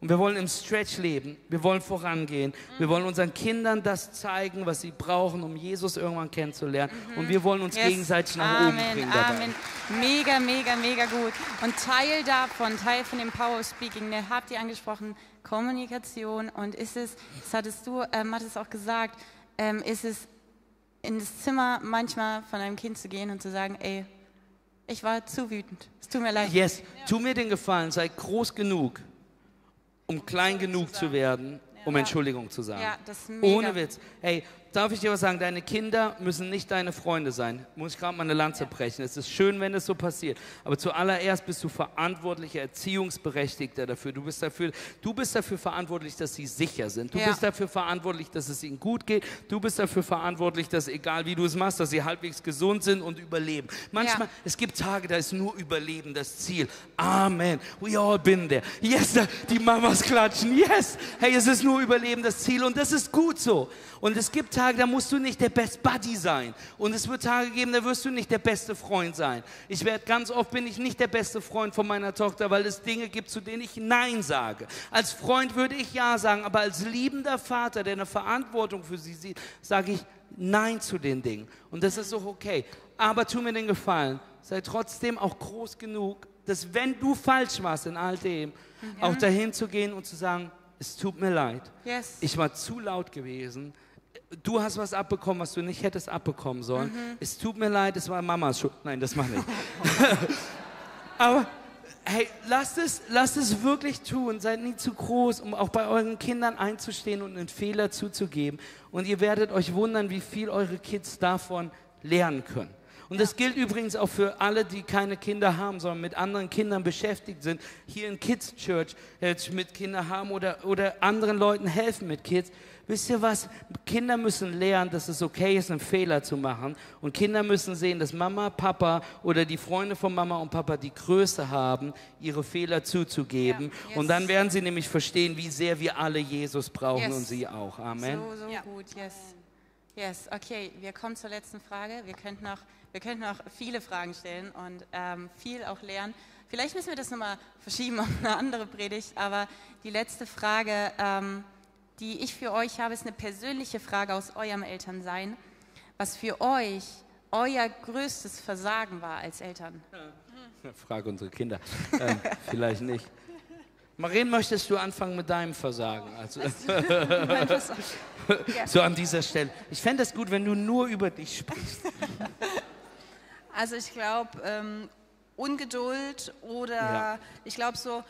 Und wir wollen im Stretch leben. Wir wollen vorangehen. Mhm. Wir wollen unseren Kindern das zeigen, was sie brauchen, um Jesus irgendwann kennenzulernen. Mhm. Und wir wollen uns yes. gegenseitig nach Amen. oben bringen. Dabei. Amen. Mega, mega, mega gut. Und Teil davon, Teil von dem Power Speaking, ne, habt ihr angesprochen, Kommunikation. Und ist es, das hattest du, ähm, hattest auch gesagt, ähm, ist es in das Zimmer manchmal von einem Kind zu gehen und zu sagen, ey, ich war zu wütend. Es tut mir leid. Yes, tu mir den Gefallen, sei groß genug, um klein genug zu werden, um Entschuldigung zu sagen. Ja, das ist mega. Ohne Witz. Hey, darf ich dir was sagen? Deine Kinder müssen nicht deine Freunde sein. Muss ich gerade mal eine Lanze brechen. Es ist schön, wenn es so passiert. Aber zuallererst bist du verantwortlicher Erziehungsberechtigter dafür. Du bist dafür, du bist dafür verantwortlich, dass sie sicher sind. Du ja. bist dafür verantwortlich, dass es ihnen gut geht. Du bist dafür verantwortlich, dass egal wie du es machst, dass sie halbwegs gesund sind und überleben. Manchmal, ja. es gibt Tage, da ist nur Überleben das Ziel. Amen. We all been there. Yes, die Mamas klatschen. Yes. Hey, es ist nur Überleben das Ziel und das ist gut so. Und es gibt Tage, da musst du nicht der Best Buddy sein. Und es wird Tage geben, da wirst du nicht der beste Freund sein. Ich werde ganz oft bin ich nicht der beste Freund von meiner Tochter, weil es Dinge gibt, zu denen ich Nein sage. Als Freund würde ich Ja sagen, aber als liebender Vater, der eine Verantwortung für sie sieht, sage ich Nein zu den Dingen. Und das ist auch okay. Aber tu mir den Gefallen, sei trotzdem auch groß genug, dass wenn du falsch warst in all dem, auch dahin zu gehen und zu sagen, es tut mir leid. Yes. Ich war zu laut gewesen. Du hast was abbekommen, was du nicht hättest abbekommen sollen. Es tut mir leid, es war Mamas Schuld. Nein, das mache ich. Aber hey, lasst es, lasst es wirklich tun. Seid nie zu groß, um auch bei euren Kindern einzustehen und einen Fehler zuzugeben. Und ihr werdet euch wundern, wie viel eure Kids davon lernen können. Und das gilt übrigens auch für alle, die keine Kinder haben, sondern mit anderen Kindern beschäftigt sind, hier in Kids Church äh, mit Kindern haben oder, oder anderen Leuten helfen mit Kids. Wisst ihr was? Kinder müssen lernen, dass es okay ist, einen Fehler zu machen. Und Kinder müssen sehen, dass Mama, Papa oder die Freunde von Mama und Papa die Größe haben, ihre Fehler zuzugeben. Ja, yes. Und dann werden sie nämlich verstehen, wie sehr wir alle Jesus brauchen Yes. und sie auch. Amen. So, so Ja. gut, yes. Yes, okay, wir kommen zur letzten Frage. Wir könnten noch, wir könnten noch viele Fragen stellen und ähm, viel auch lernen. Vielleicht müssen wir das nochmal verschieben auf eine andere Predigt, aber die letzte Frage, ähm, die ich für euch habe, ist eine persönliche Frage aus eurem Elternsein. Was für euch euer größtes Versagen war als Eltern? Frage unsere Kinder. ähm, vielleicht nicht. Maren, möchtest du anfangen mit deinem Versagen? Also, so an dieser Stelle. Ich fände es gut, wenn du nur über dich sprichst. Also ich glaube, ähm, Ungeduld oder Ja. ich glaube so,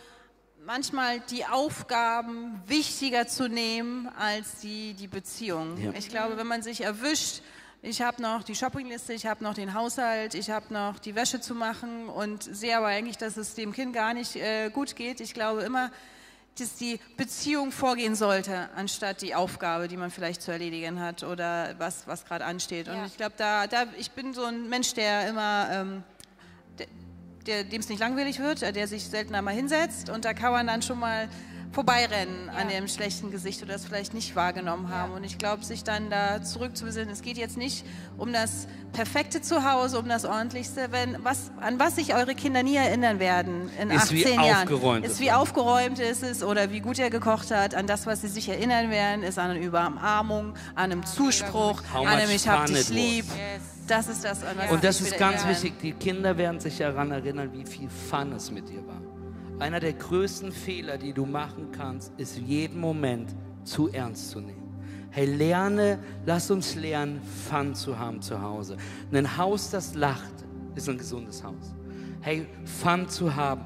manchmal die Aufgaben wichtiger zu nehmen als die, die Beziehung. Ja. Ich glaube, wenn man sich erwischt, ich habe noch die Shoppingliste, ich habe noch den Haushalt, ich habe noch die Wäsche zu machen und sehe aber eigentlich, dass es dem Kind gar nicht äh, gut geht. Ich glaube immer, dass die Beziehung vorgehen sollte, anstatt die Aufgabe, die man vielleicht zu erledigen hat oder was, was gerade ansteht. Und Ja. ich glaube, da, da, ich bin so ein Mensch, der immer, ähm, der, dem es nicht langweilig wird, äh, der sich seltener mal hinsetzt und da kann man dann schon mal vorbeirennen an Ja. dem schlechten Gesicht oder das vielleicht nicht wahrgenommen haben. Und ich glaube, sich dann da zurückzubesinnen, es geht jetzt nicht um das perfekte Zuhause, um das ordentlichste, wenn was, an was sich eure Kinder nie erinnern werden in Ist, wie 18 Jahren. aufgeräumt es ist, wie aufgeräumt ist es oder wie gut er gekocht hat. An das, was sie sich erinnern werden, ist an eine Überarmung, an einem Zuspruch, an einem Ich hab dich lieb. Yes. Das ist das, an was Und das ist ganz erinnern. wichtig. Die Kinder werden sich daran erinnern, wie viel Fun es mit dir war. Einer der größten Fehler, die du machen kannst, ist jeden Moment zu ernst zu nehmen. Hey, lerne, lass uns lernen, Fun zu haben zu Hause. Ein Haus, das lacht, ist ein gesundes Haus. Hey, Fun zu haben.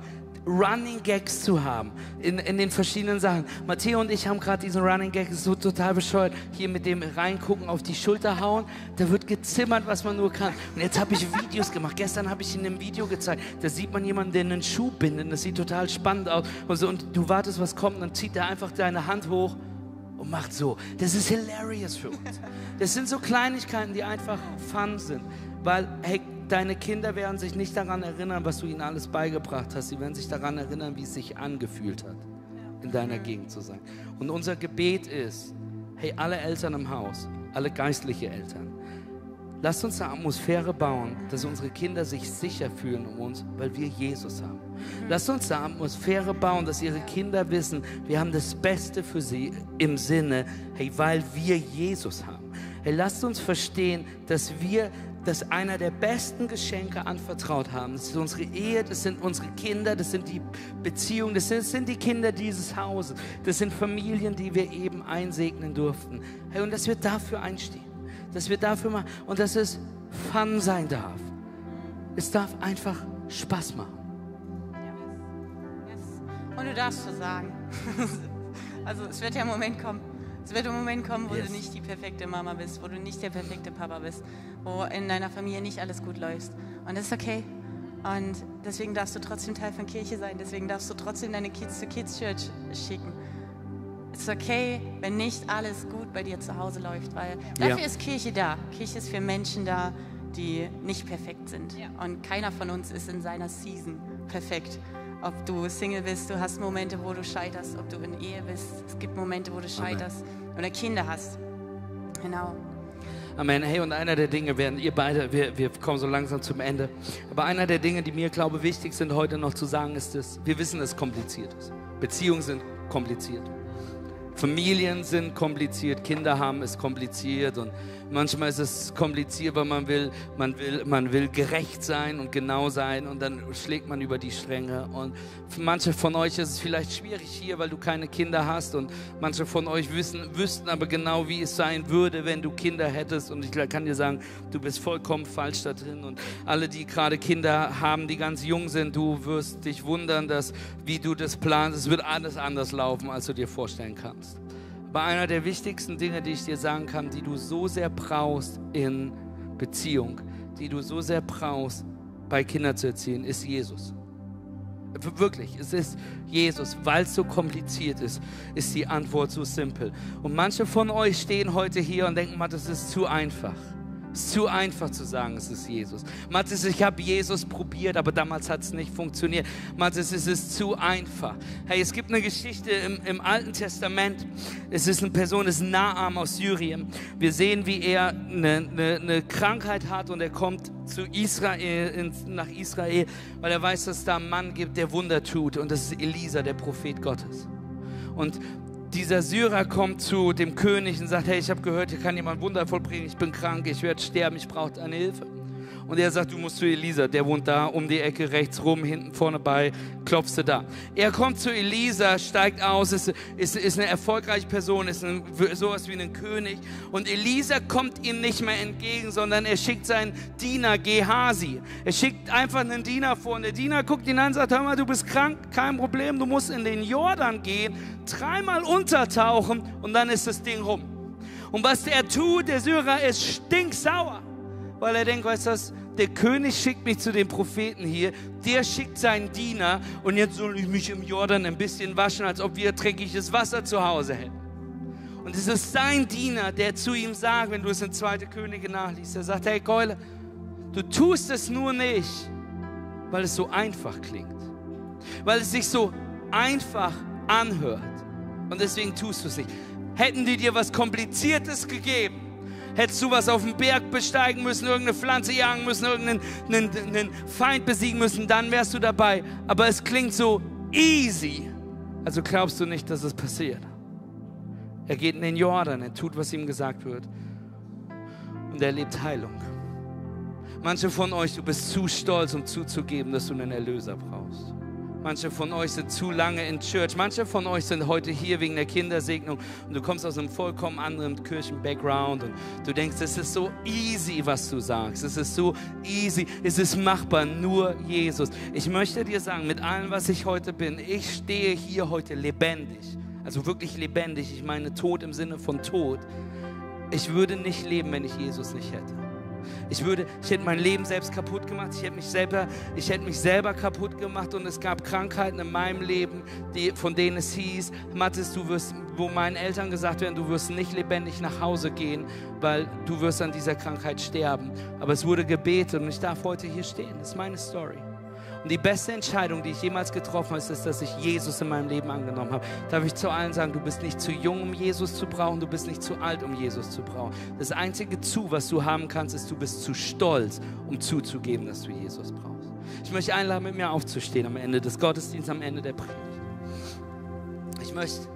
Running Gags zu haben in, in den verschiedenen Sachen. Matteo und ich haben gerade diesen Running Gag, so total bescheuert. Hier mit dem reingucken, auf die Schulter hauen, da wird gezimmert, was man nur kann. Und jetzt habe ich Videos gemacht. Gestern habe ich Ihnen ein Video gezeigt. Da sieht man jemanden, der einen Schuh bindet. Das sieht total spannend aus. Und, so, und du wartest, was kommt. Und dann zieht er einfach deine Hand hoch und macht so. Das ist hilarious für uns. Das sind so Kleinigkeiten, die einfach fun sind. Weil, hey, deine Kinder werden sich nicht daran erinnern, was du ihnen alles beigebracht hast. Sie werden sich daran erinnern, wie es sich angefühlt hat, in deiner Gegend zu sein. Und unser Gebet ist, hey, alle Eltern im Haus, alle geistliche Eltern, lasst uns eine Atmosphäre bauen, dass unsere Kinder sich sicher fühlen um uns, weil wir Jesus haben. Lasst uns eine Atmosphäre bauen, dass ihre Kinder wissen, wir haben das Beste für sie im Sinne, hey, weil wir Jesus haben. Hey, lasst uns verstehen, dass wir das einer der besten Geschenke anvertraut haben. Das ist unsere Ehe, das sind unsere Kinder, das sind die Beziehungen, das sind, das sind die Kinder dieses Hauses, das sind Familien, die wir eben einsegnen durften. Hey, und dass wir dafür einstehen, dass wir dafür machen und dass es Fun sein darf. Es darf einfach Spaß machen. Yes. Und du darfst versagen. also es wird ja ein Moment kommen. Es wird ein Moment kommen, wo Yes. du nicht die perfekte Mama bist, wo du nicht der perfekte Papa bist, wo in deiner Familie nicht alles gut läuft. Und das ist okay. Und deswegen darfst du trotzdem Teil von Kirche sein. Deswegen darfst du trotzdem deine Kids zur Kids Church schicken. Es ist okay, wenn nicht alles gut bei dir zu Hause läuft, weil Ja. dafür ist Kirche da. Kirche ist für Menschen da, die nicht perfekt sind. Ja. Und keiner von uns ist in seiner Season perfekt. Ob du Single bist, du hast Momente, wo du scheiterst. Ob du in Ehe bist, es gibt Momente, wo du scheiterst. Oder Kinder hast. Genau. Amen. Hey, und einer der Dinge werden ihr beide, wir, wir kommen so langsam zum Ende. Aber einer der Dinge, die mir, glaube ich, wichtig sind heute noch zu sagen, ist, dass wir wissen, dass es kompliziert ist. Beziehungen sind kompliziert. Familien sind kompliziert, Kinder haben ist kompliziert und Manchmal ist es kompliziert, weil man will, man will, man will gerecht sein und genau sein und dann schlägt man über die Stränge. Und für manche von euch ist es vielleicht schwierig hier, weil du keine Kinder hast und manche von euch wissen, wüssten aber genau, wie es sein würde, wenn du Kinder hättest. Und ich kann dir sagen, du bist vollkommen falsch da drin. Und alle, die gerade Kinder haben, die ganz jung sind, du wirst dich wundern, dass wie du das planst, es wird alles anders laufen, als du dir vorstellen kannst. Aber einer der wichtigsten Dinge, die ich dir sagen kann, die du so sehr brauchst in Beziehung, die du so sehr brauchst, bei Kindern zu erziehen, ist Jesus. Wirklich, es ist Jesus, weil es so kompliziert ist, ist die Antwort so simpel. Und manche von euch stehen heute hier und denken, das ist zu einfach. Es ist zu einfach zu sagen, es ist Jesus. Mathis, ich habe Jesus probiert, aber damals hat es nicht funktioniert. Mathis, es ist zu einfach. Hey, es gibt eine Geschichte im, im Alten Testament. Es ist eine Person, es ist Naam aus Syrien. Wir sehen, wie er eine, eine, eine Krankheit hat und er kommt zu Israel, ins, nach Israel, weil er weiß, dass es da einen Mann gibt, der Wunder tut. Und das ist Elisa, der Prophet Gottes. Und dieser Syrer kommt zu dem König und sagt, hey, ich habe gehört, hier kann jemand Wunder vollbringen, ich bin krank, ich werde sterben, ich brauche deine Hilfe. Und er sagt, du musst zu Elisa, der wohnt da um die Ecke, rechts rum, hinten, vorne bei, klopfst du da. Er kommt zu Elisa, steigt aus, ist, ist, ist eine erfolgreiche Person, ist ein, sowas wie ein König. Und Elisa kommt ihm nicht mehr entgegen, sondern er schickt seinen Diener Gehasi. Er schickt einfach einen Diener vor und der Diener guckt ihn an und sagt, hör mal, du bist krank, kein Problem, du musst in den Jordan gehen, dreimal untertauchen und dann ist das Ding rum. Und was er tut, der Syrer, ist stinksauer weil er denkt, weißt du was, der König schickt mich zu den Propheten hier, der schickt seinen Diener und jetzt soll ich mich im Jordan ein bisschen waschen, als ob wir dreckiges Wasser zu Hause hätten. Und es ist sein Diener, der zu ihm sagt, wenn du es in 2. Könige nachliest, er sagt, hey Keule, du tust es nur nicht, weil es so einfach klingt, weil es sich so einfach anhört und deswegen tust du es nicht. Hätten die dir was Kompliziertes gegeben, Hättest du was auf dem Berg besteigen müssen, irgendeine Pflanze jagen müssen, irgendeinen einen, einen Feind besiegen müssen, dann wärst du dabei. Aber es klingt so easy. Also glaubst du nicht, dass es passiert. Er geht in den Jordan, er tut, was ihm gesagt wird. Und er erlebt Heilung. Manche von euch, du bist zu stolz, um zuzugeben, dass du einen Erlöser brauchst. Manche von euch sind zu lange in Church. Manche von euch sind heute hier wegen der Kindersegnung und du kommst aus einem vollkommen anderen Kirchen-Background und du denkst, es ist so easy, was du sagst. Es ist so easy. Es ist machbar. Nur Jesus. Ich möchte dir sagen, mit allem, was ich heute bin, ich stehe hier heute lebendig. Also wirklich lebendig. Ich meine Tod im Sinne von Tod. Ich würde nicht leben, wenn ich Jesus nicht hätte. Ich würde, ich hätte mein Leben selbst kaputt gemacht. Ich hätte mich selber, ich hätte mich selber kaputt gemacht und es gab Krankheiten in meinem Leben, die, von denen es hieß, Mathis, du wirst, wo meinen Eltern gesagt werden, du wirst nicht lebendig nach Hause gehen, weil du wirst an dieser Krankheit sterben. Aber es wurde gebetet und ich darf heute hier stehen. Das ist meine Story. Und die beste Entscheidung, die ich jemals getroffen habe, ist, dass ich Jesus in meinem Leben angenommen habe. Darf ich zu allen sagen, du bist nicht zu jung, um Jesus zu brauchen, du bist nicht zu alt, um Jesus zu brauchen. Das einzige Zu, was du haben kannst, ist, du bist zu stolz, um zuzugeben, dass du Jesus brauchst. Ich möchte einladen, mit mir aufzustehen am Ende des Gottesdienstes, am Ende der Predigt. Ich möchte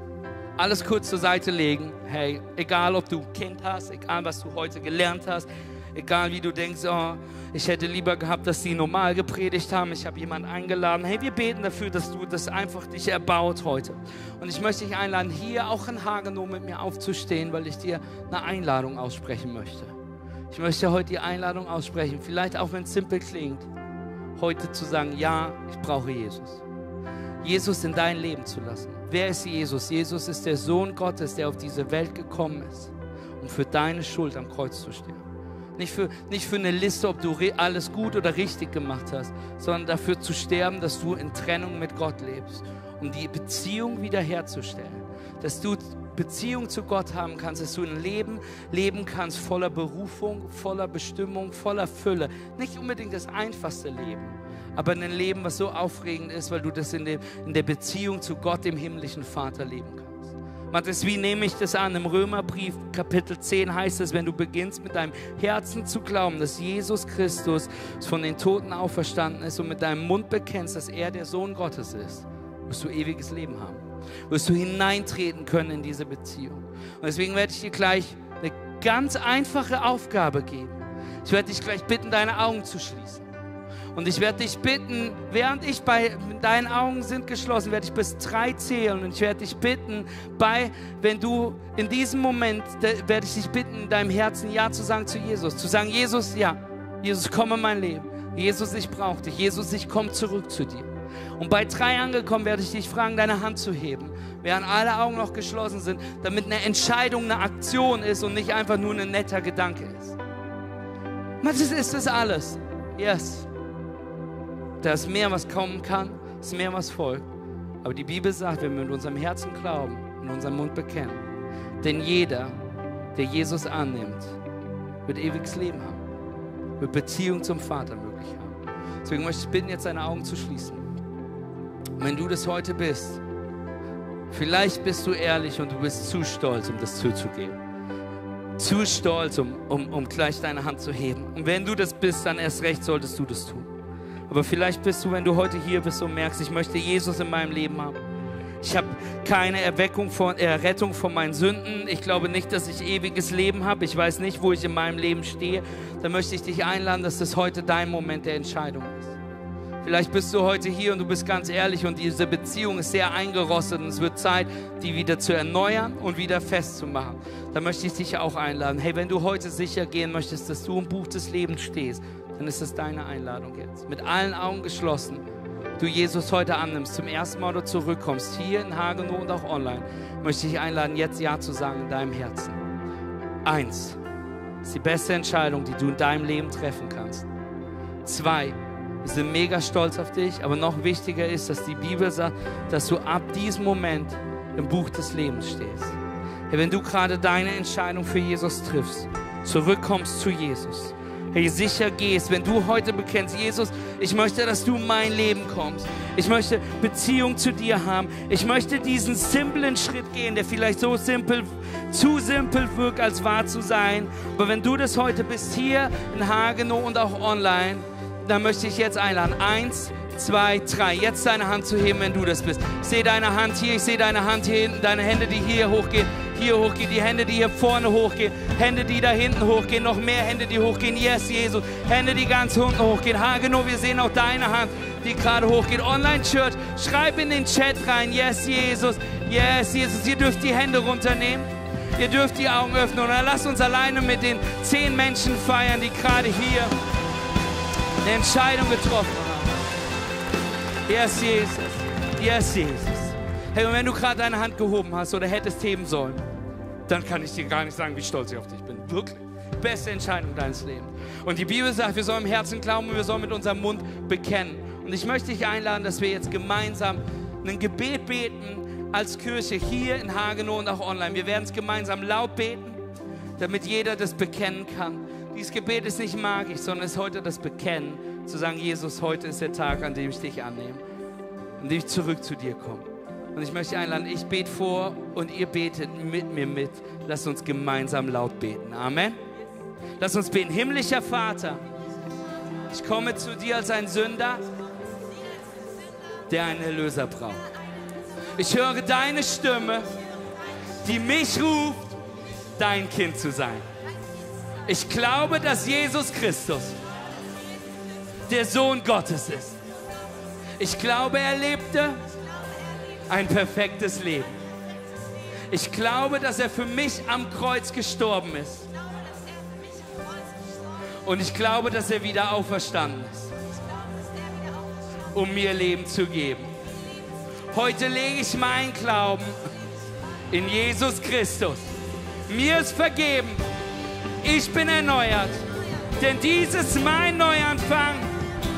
alles kurz zur Seite legen. Hey, egal ob du ein Kind hast, egal was du heute gelernt hast, egal wie du denkst, oh, ich hätte lieber gehabt, dass sie normal gepredigt haben. Ich habe jemanden eingeladen. Hey, wir beten dafür, dass du das einfach dich erbaut heute. Und ich möchte dich einladen, hier auch in Hagenow mit mir aufzustehen, weil ich dir eine Einladung aussprechen möchte. Ich möchte heute die Einladung aussprechen, vielleicht auch wenn es simpel klingt, heute zu sagen, ja, ich brauche Jesus. Jesus in dein Leben zu lassen. Wer ist Jesus? Jesus ist der Sohn Gottes, der auf diese Welt gekommen ist, um für deine Schuld am Kreuz zu stehen. Nicht für, nicht für eine Liste, ob du alles gut oder richtig gemacht hast, sondern dafür zu sterben, dass du in Trennung mit Gott lebst, um die Beziehung wiederherzustellen. Dass du Beziehung zu Gott haben kannst, dass du ein Leben leben kannst voller Berufung, voller Bestimmung, voller Fülle. Nicht unbedingt das einfachste Leben, aber ein Leben, was so aufregend ist, weil du das in, dem, in der Beziehung zu Gott, dem himmlischen Vater, leben kannst. Matthias, wie nehme ich das an? Im Römerbrief Kapitel 10 heißt es, wenn du beginnst mit deinem Herzen zu glauben, dass Jesus Christus von den Toten auferstanden ist und mit deinem Mund bekennst, dass er der Sohn Gottes ist, wirst du ewiges Leben haben. Wirst du hineintreten können in diese Beziehung. Und deswegen werde ich dir gleich eine ganz einfache Aufgabe geben. Ich werde dich gleich bitten, deine Augen zu schließen. Und ich werde dich bitten, während ich bei deinen Augen sind geschlossen, werde ich bis drei zählen und ich werde dich bitten, bei, wenn du in diesem Moment, werde ich dich bitten, in deinem Herzen Ja zu sagen zu Jesus. Zu sagen, Jesus, ja, Jesus, komm in mein Leben. Jesus, ich brauche dich. Jesus, ich komme zurück zu dir. Und bei drei angekommen werde ich dich fragen, deine Hand zu heben, während alle Augen noch geschlossen sind, damit eine Entscheidung eine Aktion ist und nicht einfach nur ein netter Gedanke ist. Das ist das alles. Yes. Da ist mehr, was kommen kann, ist mehr, was folgt. Aber die Bibel sagt, wenn wir mit unserem Herzen glauben, in unserem Mund bekennen, denn jeder, der Jesus annimmt, wird ewiges Leben haben, wird Beziehung zum Vater möglich haben. Deswegen möchte ich bitten, jetzt deine Augen zu schließen. Und wenn du das heute bist, vielleicht bist du ehrlich und du bist zu stolz, um das zuzugeben. Zu stolz, um, um, um gleich deine Hand zu heben. Und wenn du das bist, dann erst recht solltest du das tun. Aber vielleicht bist du, wenn du heute hier bist und merkst, ich möchte Jesus in meinem Leben haben. Ich habe keine Erweckung von, Errettung von meinen Sünden. Ich glaube nicht, dass ich ewiges Leben habe. Ich weiß nicht, wo ich in meinem Leben stehe. Dann möchte ich dich einladen, dass das heute dein Moment der Entscheidung ist. Vielleicht bist du heute hier und du bist ganz ehrlich und diese Beziehung ist sehr eingerostet und es wird Zeit, die wieder zu erneuern und wieder festzumachen. Da möchte ich dich auch einladen. Hey, wenn du heute sicher gehen möchtest, dass du im Buch des Lebens stehst, dann ist es deine Einladung jetzt. Mit allen Augen geschlossen. Du Jesus heute annimmst, zum ersten Mal oder zurückkommst, hier in Hagenow und auch online, möchte ich einladen, jetzt Ja zu sagen in deinem Herzen. Eins ist die beste Entscheidung, die du in deinem Leben treffen kannst. Zwei, wir sind mega stolz auf dich, aber noch wichtiger ist, dass die Bibel sagt, dass du ab diesem Moment im Buch des Lebens stehst. Hey, wenn du gerade deine Entscheidung für Jesus triffst, zurückkommst zu Jesus, sicher gehst, wenn du heute bekennst, Jesus, ich möchte, dass du in mein Leben kommst. Ich möchte Beziehung zu dir haben. Ich möchte diesen simplen Schritt gehen, der vielleicht so simpel, zu simpel wirkt, als wahr zu sein. Aber wenn du das heute bist, hier in Hagenow und auch online, dann möchte ich jetzt einladen. Eins, zwei, drei. Jetzt deine Hand zu heben, wenn du das bist. Ich sehe deine Hand hier, ich sehe deine Hand hier hinten, deine Hände, die hier hochgehen, hier hochgehen, die Hände, die hier vorne hochgehen, Hände, die da hinten hochgehen, noch mehr Hände, die hochgehen. Yes, Jesus. Hände, die ganz unten hochgehen. Ha, genau, wir sehen auch deine Hand, die gerade hochgeht. Online Church, schreib in den Chat rein. Yes, Jesus. Yes, Jesus. Ihr dürft die Hände runternehmen. Ihr dürft die Augen öffnen. Und dann lasst uns alleine mit den zehn Menschen feiern, die gerade hier eine Entscheidung getroffen haben. Yes, Jesus. Yes, Jesus. Hey, und wenn du gerade deine Hand gehoben hast oder hättest heben sollen, dann kann ich dir gar nicht sagen, wie stolz ich auf dich bin. Wirklich. Beste Entscheidung deines Lebens. Und die Bibel sagt, wir sollen im Herzen glauben und wir sollen mit unserem Mund bekennen. Und ich möchte dich einladen, dass wir jetzt gemeinsam ein Gebet beten als Kirche hier in Hagenow und auch online. Wir werden es gemeinsam laut beten, damit jeder das bekennen kann. Dieses Gebet ist nicht magisch, sondern ist heute das Bekennen, zu sagen, Jesus, heute ist der Tag, an dem ich dich annehme, an dem ich zurück zu dir komme. Und ich möchte einladen, ich bete vor und ihr betet mit mir mit. Lasst uns gemeinsam laut beten. Amen. Lass uns beten. Himmlischer Vater, ich komme zu dir als ein Sünder, der einen Erlöser braucht. Ich höre deine Stimme, die mich ruft, dein Kind zu sein. Ich glaube, dass Jesus Christus der Sohn Gottes ist. Ich glaube, er lebte ein perfektes Leben. Ich glaube, dass er für mich am Kreuz gestorben ist. Und ich glaube, dass er wieder auferstanden ist, um mir Leben zu geben. Heute lege ich meinen Glauben in Jesus Christus. Mir ist vergeben ich bin erneuert. Denn dies ist mein Neuanfang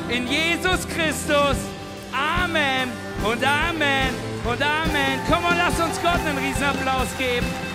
in Jesus Christus. Amen und Amen und Amen. Komm und lass uns Gott einen Riesenapplaus geben.